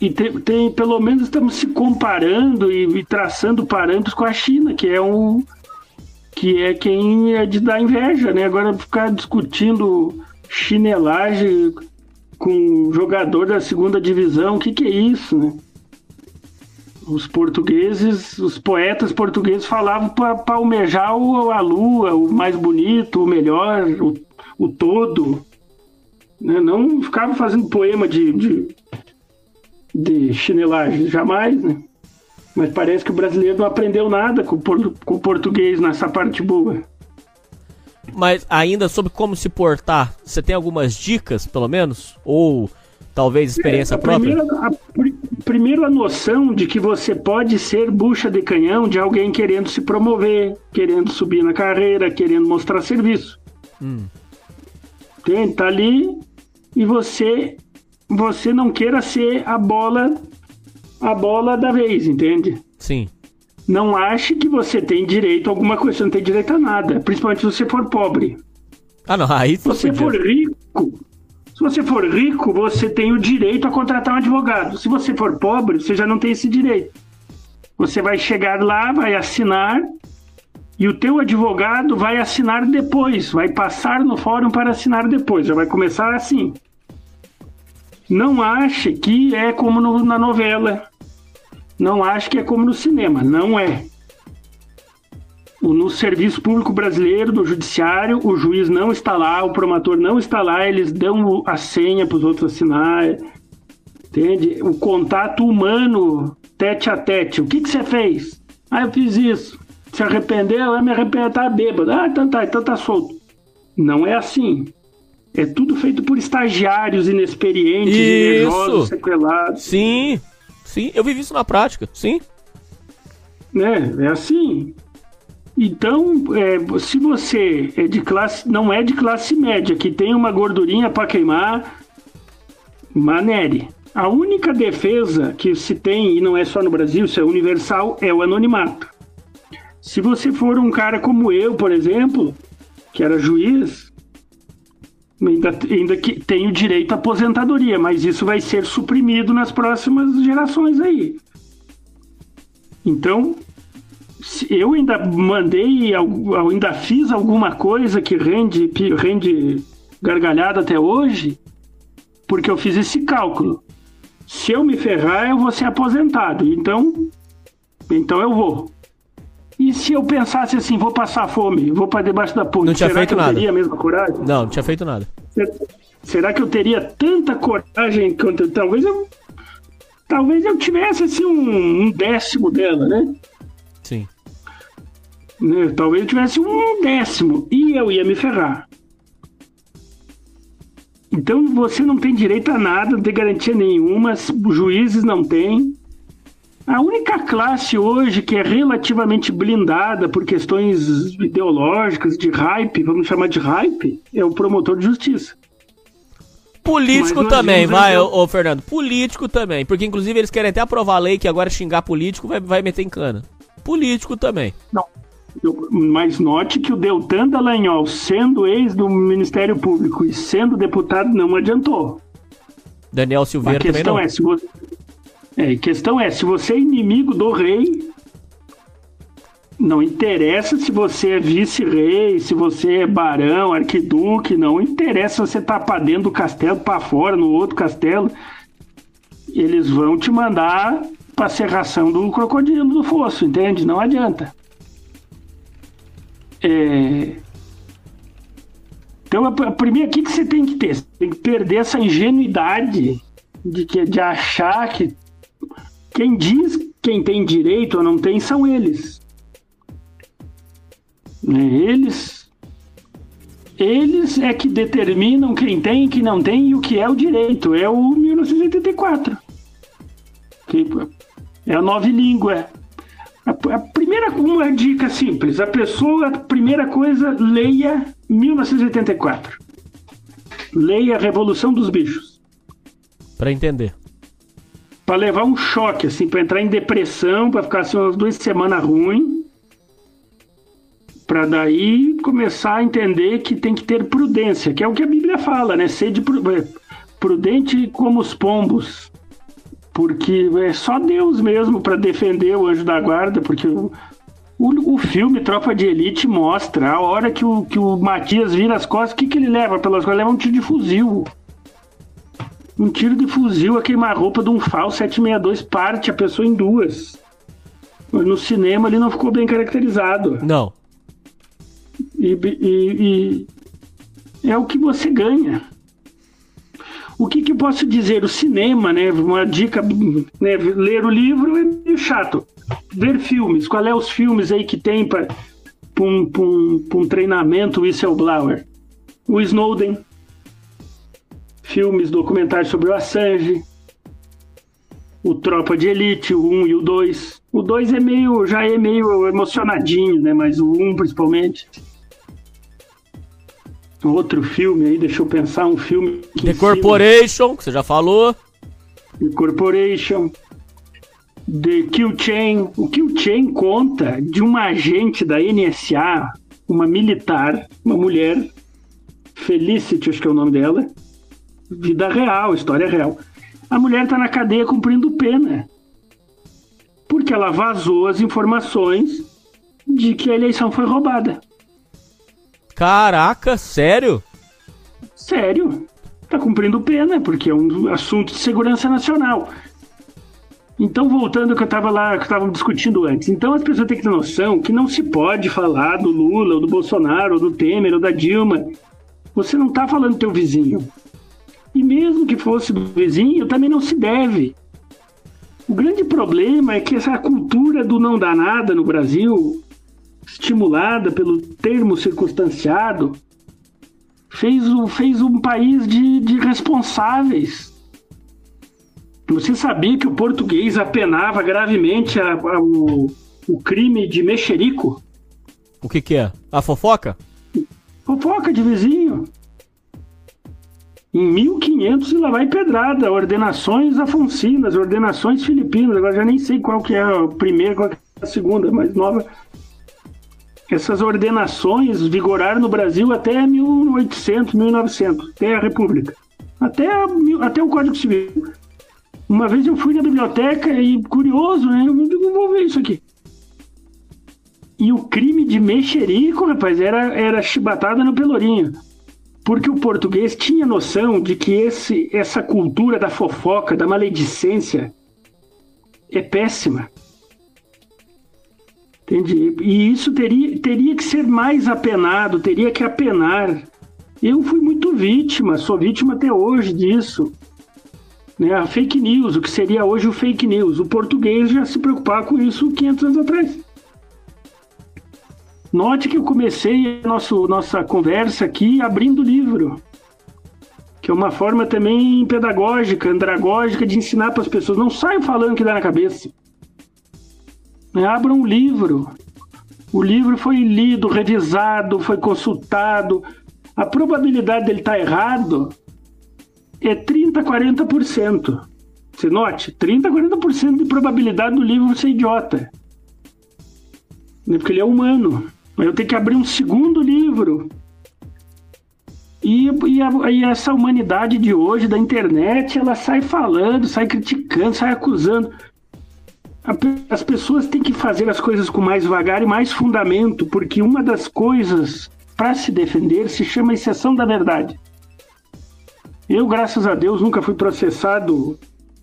e tem, tem pelo menos estamos se comparando e, e traçando parâmetros com a China, que é um, que é quem é de dar inveja, né? Agora ficar discutindo chinelagem com jogador da segunda divisão, o que, que é isso, né? Os portugueses, os poetas portugueses falavam para almejar a lua, o mais bonito, o melhor, o, o todo. Né? Não ficavam fazendo poema de, de, de chinelagem, jamais, né? Mas parece que o brasileiro não aprendeu nada com, com o português nessa parte boa. Mas ainda sobre como se portar, você tem algumas dicas, pelo menos? Ou talvez experiência É, a própria? Primeira, a, primeiro a noção de que você pode ser bucha de canhão de alguém querendo se promover, querendo subir na carreira, querendo mostrar serviço. Hum. Entende? Tá ali e você você não queira ser a bola a bola da vez, entende? Sim. Não ache que você tem direito a alguma coisa, você não tem direito a nada, principalmente se você for pobre. Ah, não, aí você for rico, se você for rico, você tem o direito a contratar um advogado. Se você for pobre, você já não tem esse direito. Você vai chegar lá, vai assinar e o teu advogado vai assinar depois, vai passar no fórum para assinar depois. Já vai começar assim. Não ache que é como no- na novela. Não ache que é como no cinema. Não é. No serviço público brasileiro, no judiciário, o juiz não está lá, o promotor não está lá, eles dão a senha para os outros assinar. Entende? O contato humano, tete a tete. O que, que você fez? Ah, eu fiz isso. Se arrependeu? Ah, me arrependi, tá bêbado. Ah, então tá, então tá solto. Não é assim. É tudo feito por estagiários inexperientes, invejosos, sequelados. Sim, sim, eu vivi isso na prática, sim. né? É assim. Então, é, se você é de classe, não é de classe média, que tem uma gordurinha para queimar, manere. A única defesa que se tem, e não é só no Brasil, isso é universal, é o anonimato. Se você for um cara como eu, por exemplo, que era juiz, ainda, ainda que tem o direito à aposentadoria, mas isso vai ser suprimido nas próximas gerações aí. Então, eu ainda mandei, ainda fiz alguma coisa que rende, rende gargalhada até hoje, porque eu fiz esse cálculo. Se eu me ferrar, eu vou ser aposentado. Então, então eu vou. E se eu pensasse assim, vou passar fome, vou para debaixo da ponte, Não tinha será feito que eu nada. teria a mesma coragem? Não, não tinha feito nada. Será que eu teria tanta coragem quanto talvez eu talvez eu tivesse assim um, um décimo dela, né? Né? Talvez eu tivesse um décimo e eu ia me ferrar. Então você não tem direito a nada, não tem garantia nenhuma, os juízes não têm. A única classe hoje que é relativamente blindada por questões ideológicas, de hype, vamos chamar de hype, é o promotor de justiça. Político também, vai, ô, ô, Fernando. Político também. Porque inclusive eles querem até aprovar a lei que agora xingar político vai, vai meter em cana. Político também. Não. Mas note que o Deltan Dallagnol, sendo ex do Ministério Público e sendo deputado, não adiantou. Daniel Silveira a também questão é, se você, é, questão é, se você é inimigo do rei, não interessa se você é vice-rei, se você é barão, arquiduque, não interessa se você tá pra dentro do castelo, pra fora, no outro castelo. Eles vão te mandar pra serração do crocodilo do fosso, entende? Não adianta. É... Então, a, primeira, o que, que você tem que ter? Você tem que perder essa ingenuidade de, que, de achar que quem diz quem tem direito ou não tem são eles. Né? Eles. Eles é que determinam quem tem e quem não tem e o que é o direito. É o 1984. Que é a nova língua. A, a primeira uma dica simples: a pessoa, a primeira coisa, leia 1984. Leia a Revolução dos Bichos. Pra entender. Pra levar um choque, assim, pra entrar em depressão, pra ficar assim umas duas semanas ruim. Pra daí começar a entender que tem que ter prudência, que é o que a Bíblia fala, né? Sede pru- é, prudente como os pombos. Porque é só Deus mesmo pra defender o anjo da guarda, porque o, o, o filme Tropa de Elite mostra a hora que o, que o Matias vira as costas, o que, que ele leva pelas costas? Leva um tiro de fuzil. Um tiro de fuzil a queima-roupa de um FAL 762 parte a pessoa em duas. Mas no cinema ele não ficou bem caracterizado. Não. E, e- e é o que você ganha. O que, que posso dizer? O cinema, né? Uma dica, né? Ler o livro é meio chato. Ver filmes. Qual é os filmes aí que tem para um, um, um treinamento whistleblower? O Snowden. Filmes, documentários sobre o Assange. O Tropa de Elite, o 1 e o 2. O 2 é meio, já é meio emocionadinho, né? Mas o 1 principalmente. Outro filme aí, deixa eu pensar, um filme. que The Corporation, que você já falou. The Corporation. The Kill Chain. O Kill Chain conta de uma agente da NSA, uma militar, uma mulher, Felicity, acho que é o nome dela. Vida real, história real. A mulher tá na cadeia cumprindo pena. Porque ela vazou as informações de que a eleição foi roubada. Caraca, sério? Sério? Tá cumprindo pena, porque é um assunto de segurança nacional. Então, voltando ao que eu estava lá, que estavam discutindo antes. Então, as pessoas têm que ter noção que não se pode falar do Lula, ou do Bolsonaro, ou do Temer, ou da Dilma. Você não está falando do teu vizinho. E mesmo que fosse do vizinho, também não se deve. O grande problema é que essa cultura do não dar nada no Brasil, estimulada pelo termo circunstanciado, fez, o, fez um país de, de responsáveis. Você sabia que o português apenava gravemente a- a- o, o crime de mexerico? O que que é? A fofoca? Fofoca de vizinho. Em 1500 e lá vai pedrada, ordenações afoncinas, ordenações filipinas, agora já nem sei qual que é a primeira, qual que é a segunda, mais nova. Essas ordenações vigoraram no Brasil até 1800, 1900, até a República, até, até o Código Civil. Uma vez eu fui na biblioteca e, curioso, né, eu digo, vou ver isso aqui. E o crime de mexerico, rapaz, era, era chibatada no pelourinho. Porque o português tinha noção de que esse, essa cultura da fofoca, da maledicência, é péssima. Entende? E isso teria, teria que ser mais apenado, teria que apenar. Eu fui muito vítima, sou vítima até hoje disso. Né? A fake news, o que seria hoje o fake news. O português já se preocupava com isso 500 anos atrás. Note que eu comecei nosso, nossa conversa aqui abrindo livro, que é uma forma também pedagógica, andragógica de ensinar para as pessoas. Não saiam falando que dá na cabeça. Né? Um livro. O livro foi lido, revisado, foi consultado. A probabilidade dele estar errado é 30, 40%. Você note, 30, 40% de probabilidade do livro ser idiota. Né? Porque ele é humano. Eu tenho que abrir um segundo livro. E, e, a- e essa humanidade de hoje, da internet, ela sai falando, sai criticando, sai acusando. As pessoas têm que fazer as coisas com mais vagar e mais fundamento, porque uma das coisas para se defender se chama exceção da verdade. Eu, graças a Deus, nunca fui processado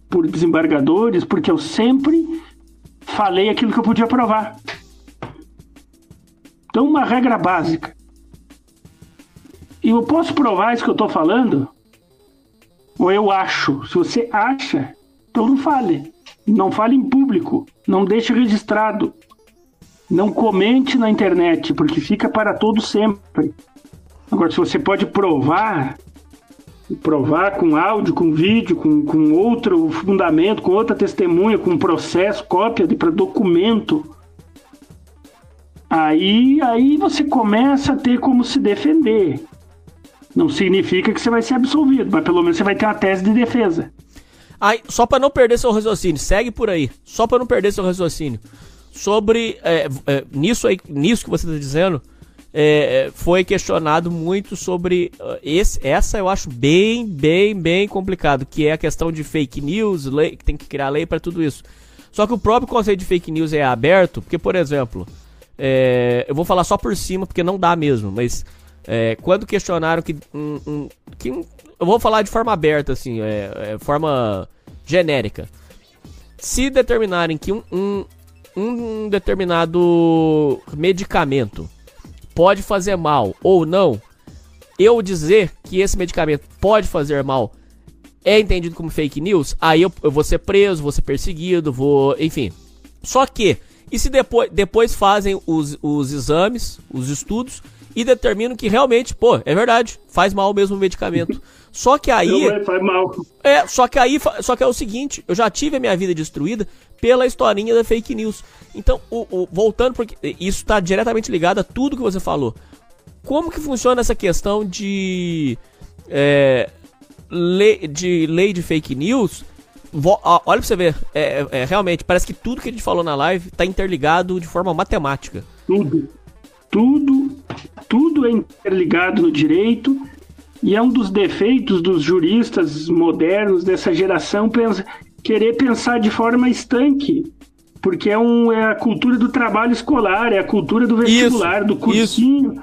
por desembargadores, porque eu sempre falei aquilo que eu podia provar. Então, uma regra básica. E eu posso provar isso que eu estou falando? Ou eu acho? Se você acha, então não fale. Não fale em público. Não deixe registrado. Não comente na internet, porque fica para todo sempre. Agora, se você pode provar, provar com áudio, com vídeo, com, com outro fundamento, com outra testemunha, com processo, cópia de documento, aí, aí você começa a ter como se defender. Não significa que você vai ser absolvido, mas pelo menos você vai ter uma tese de defesa. Aí, só pra não perder seu raciocínio, segue por aí. Só pra não perder seu raciocínio. Sobre. é, é, nisso, aí, nisso que você tá dizendo, é, foi questionado muito sobre. ah, esse, essa eu acho bem, bem, bem complicado, que é a questão de fake news, lei, que tem que criar lei pra tudo isso. Só que o próprio conceito de fake news é aberto, porque, por exemplo, é, eu vou falar só por cima, porque não dá mesmo, mas é, quando questionaram que, um- um- que um- eu vou falar de forma aberta, assim, é, é, forma genérica. Se determinarem que um, um, um determinado medicamento pode fazer mal ou não, eu dizer que esse medicamento pode fazer mal é entendido como fake news, aí eu, eu vou ser preso, vou ser perseguido, vou. Enfim. Só que, e se depois, depois fazem os, os exames, os estudos, e determinam que realmente, pô, é verdade, faz mal mesmo o medicamento. Só que aí. Não, faz mal. É, só que aí, só que é o seguinte, eu já tive a minha vida destruída pela historinha da fake news. Então, o, o, voltando, porque isso está diretamente ligado a tudo que você falou. Como que funciona essa questão de. É, lei, de lei de fake news? Vo, olha pra você ver, é, é, realmente, parece que tudo que a gente falou na live está interligado de forma matemática. Tudo. Tudo, tudo é interligado no direito e é um dos defeitos dos juristas modernos dessa geração pensa, querer pensar de forma estanque. Porque é, um, é a cultura do trabalho escolar, é a cultura do vestibular, Isso, do cursinho.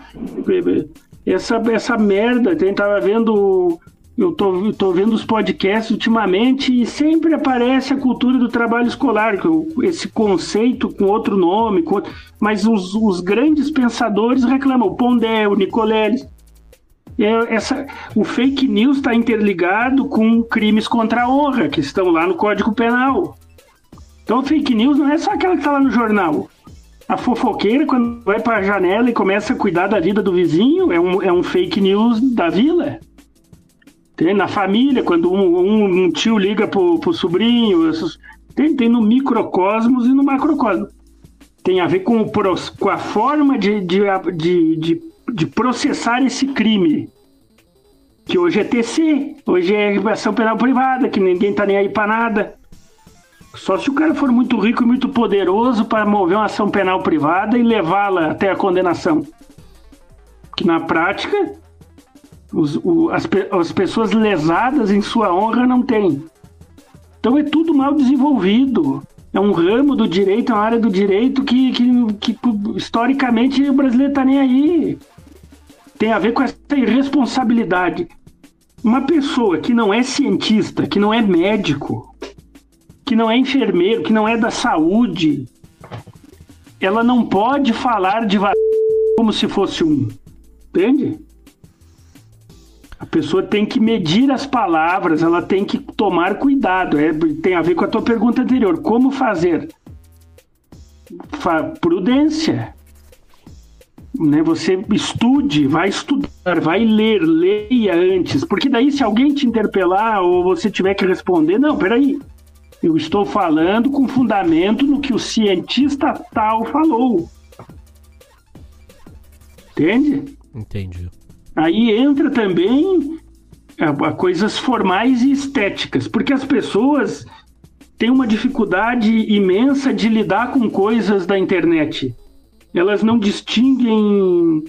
Essa, essa merda. Eu tava vendo. Eu tô, eu tô vendo os podcasts ultimamente e sempre aparece a cultura do trabalho escolar, esse conceito com outro nome, com outro- mas os, os grandes pensadores reclamam, o Pondé, o Nicoleles. É, essa, o fake news está interligado com crimes contra a honra, que estão lá no Código Penal. Então, fake news não é só aquela que está lá no jornal. A fofoqueira, quando vai para a janela e começa a cuidar da vida do vizinho, é um, é um fake news da vila. Tem na família, quando um, um- um tio liga pro, pro sobrinho. essas- tem, tem no microcosmos e no macrocosmos. Tem a ver com, o com a forma de, de, de, de, de processar esse crime. Que hoje é TC, hoje é ação penal privada, que ninguém tá nem aí pra nada. Só se o cara for muito rico e muito poderoso para mover uma ação penal privada e levá-la até a condenação. Que na prática, os- o- as, as pessoas lesadas em sua honra não têm. Então é tudo mal desenvolvido. É um ramo do direito, é uma área do direito que, que, que historicamente o brasileiro tá nem aí. Tem a ver com essa irresponsabilidade. Uma pessoa que não é cientista, que não é médico, que não é enfermeiro, que não é da saúde, ela não pode falar de vacina como se fosse um. Entende? A pessoa tem que medir as palavras, ela tem que tomar cuidado. É, tem a ver com a tua pergunta anterior. Como fazer? Fa- prudência. Né? Você estude, vai estudar, vai ler, leia antes. Porque daí, se alguém te interpelar ou você tiver que responder, não, peraí. Eu estou falando com fundamento no que o cientista tal falou. Entende? Entendi. Aí entra também a, a coisas formais e estéticas, porque as pessoas têm uma dificuldade imensa de lidar com coisas da internet. Elas não distinguem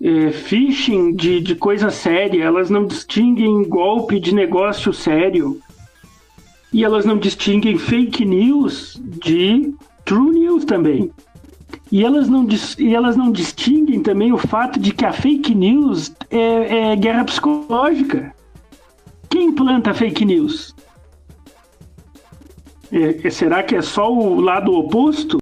é, phishing de, de coisa séria, elas não distinguem golpe de negócio sério. E elas não distinguem fake news de true news também. E elas não, e elas não distinguem também o fato de que a fake news é, é guerra psicológica. Quem planta fake news? É- é- será que é só o lado oposto?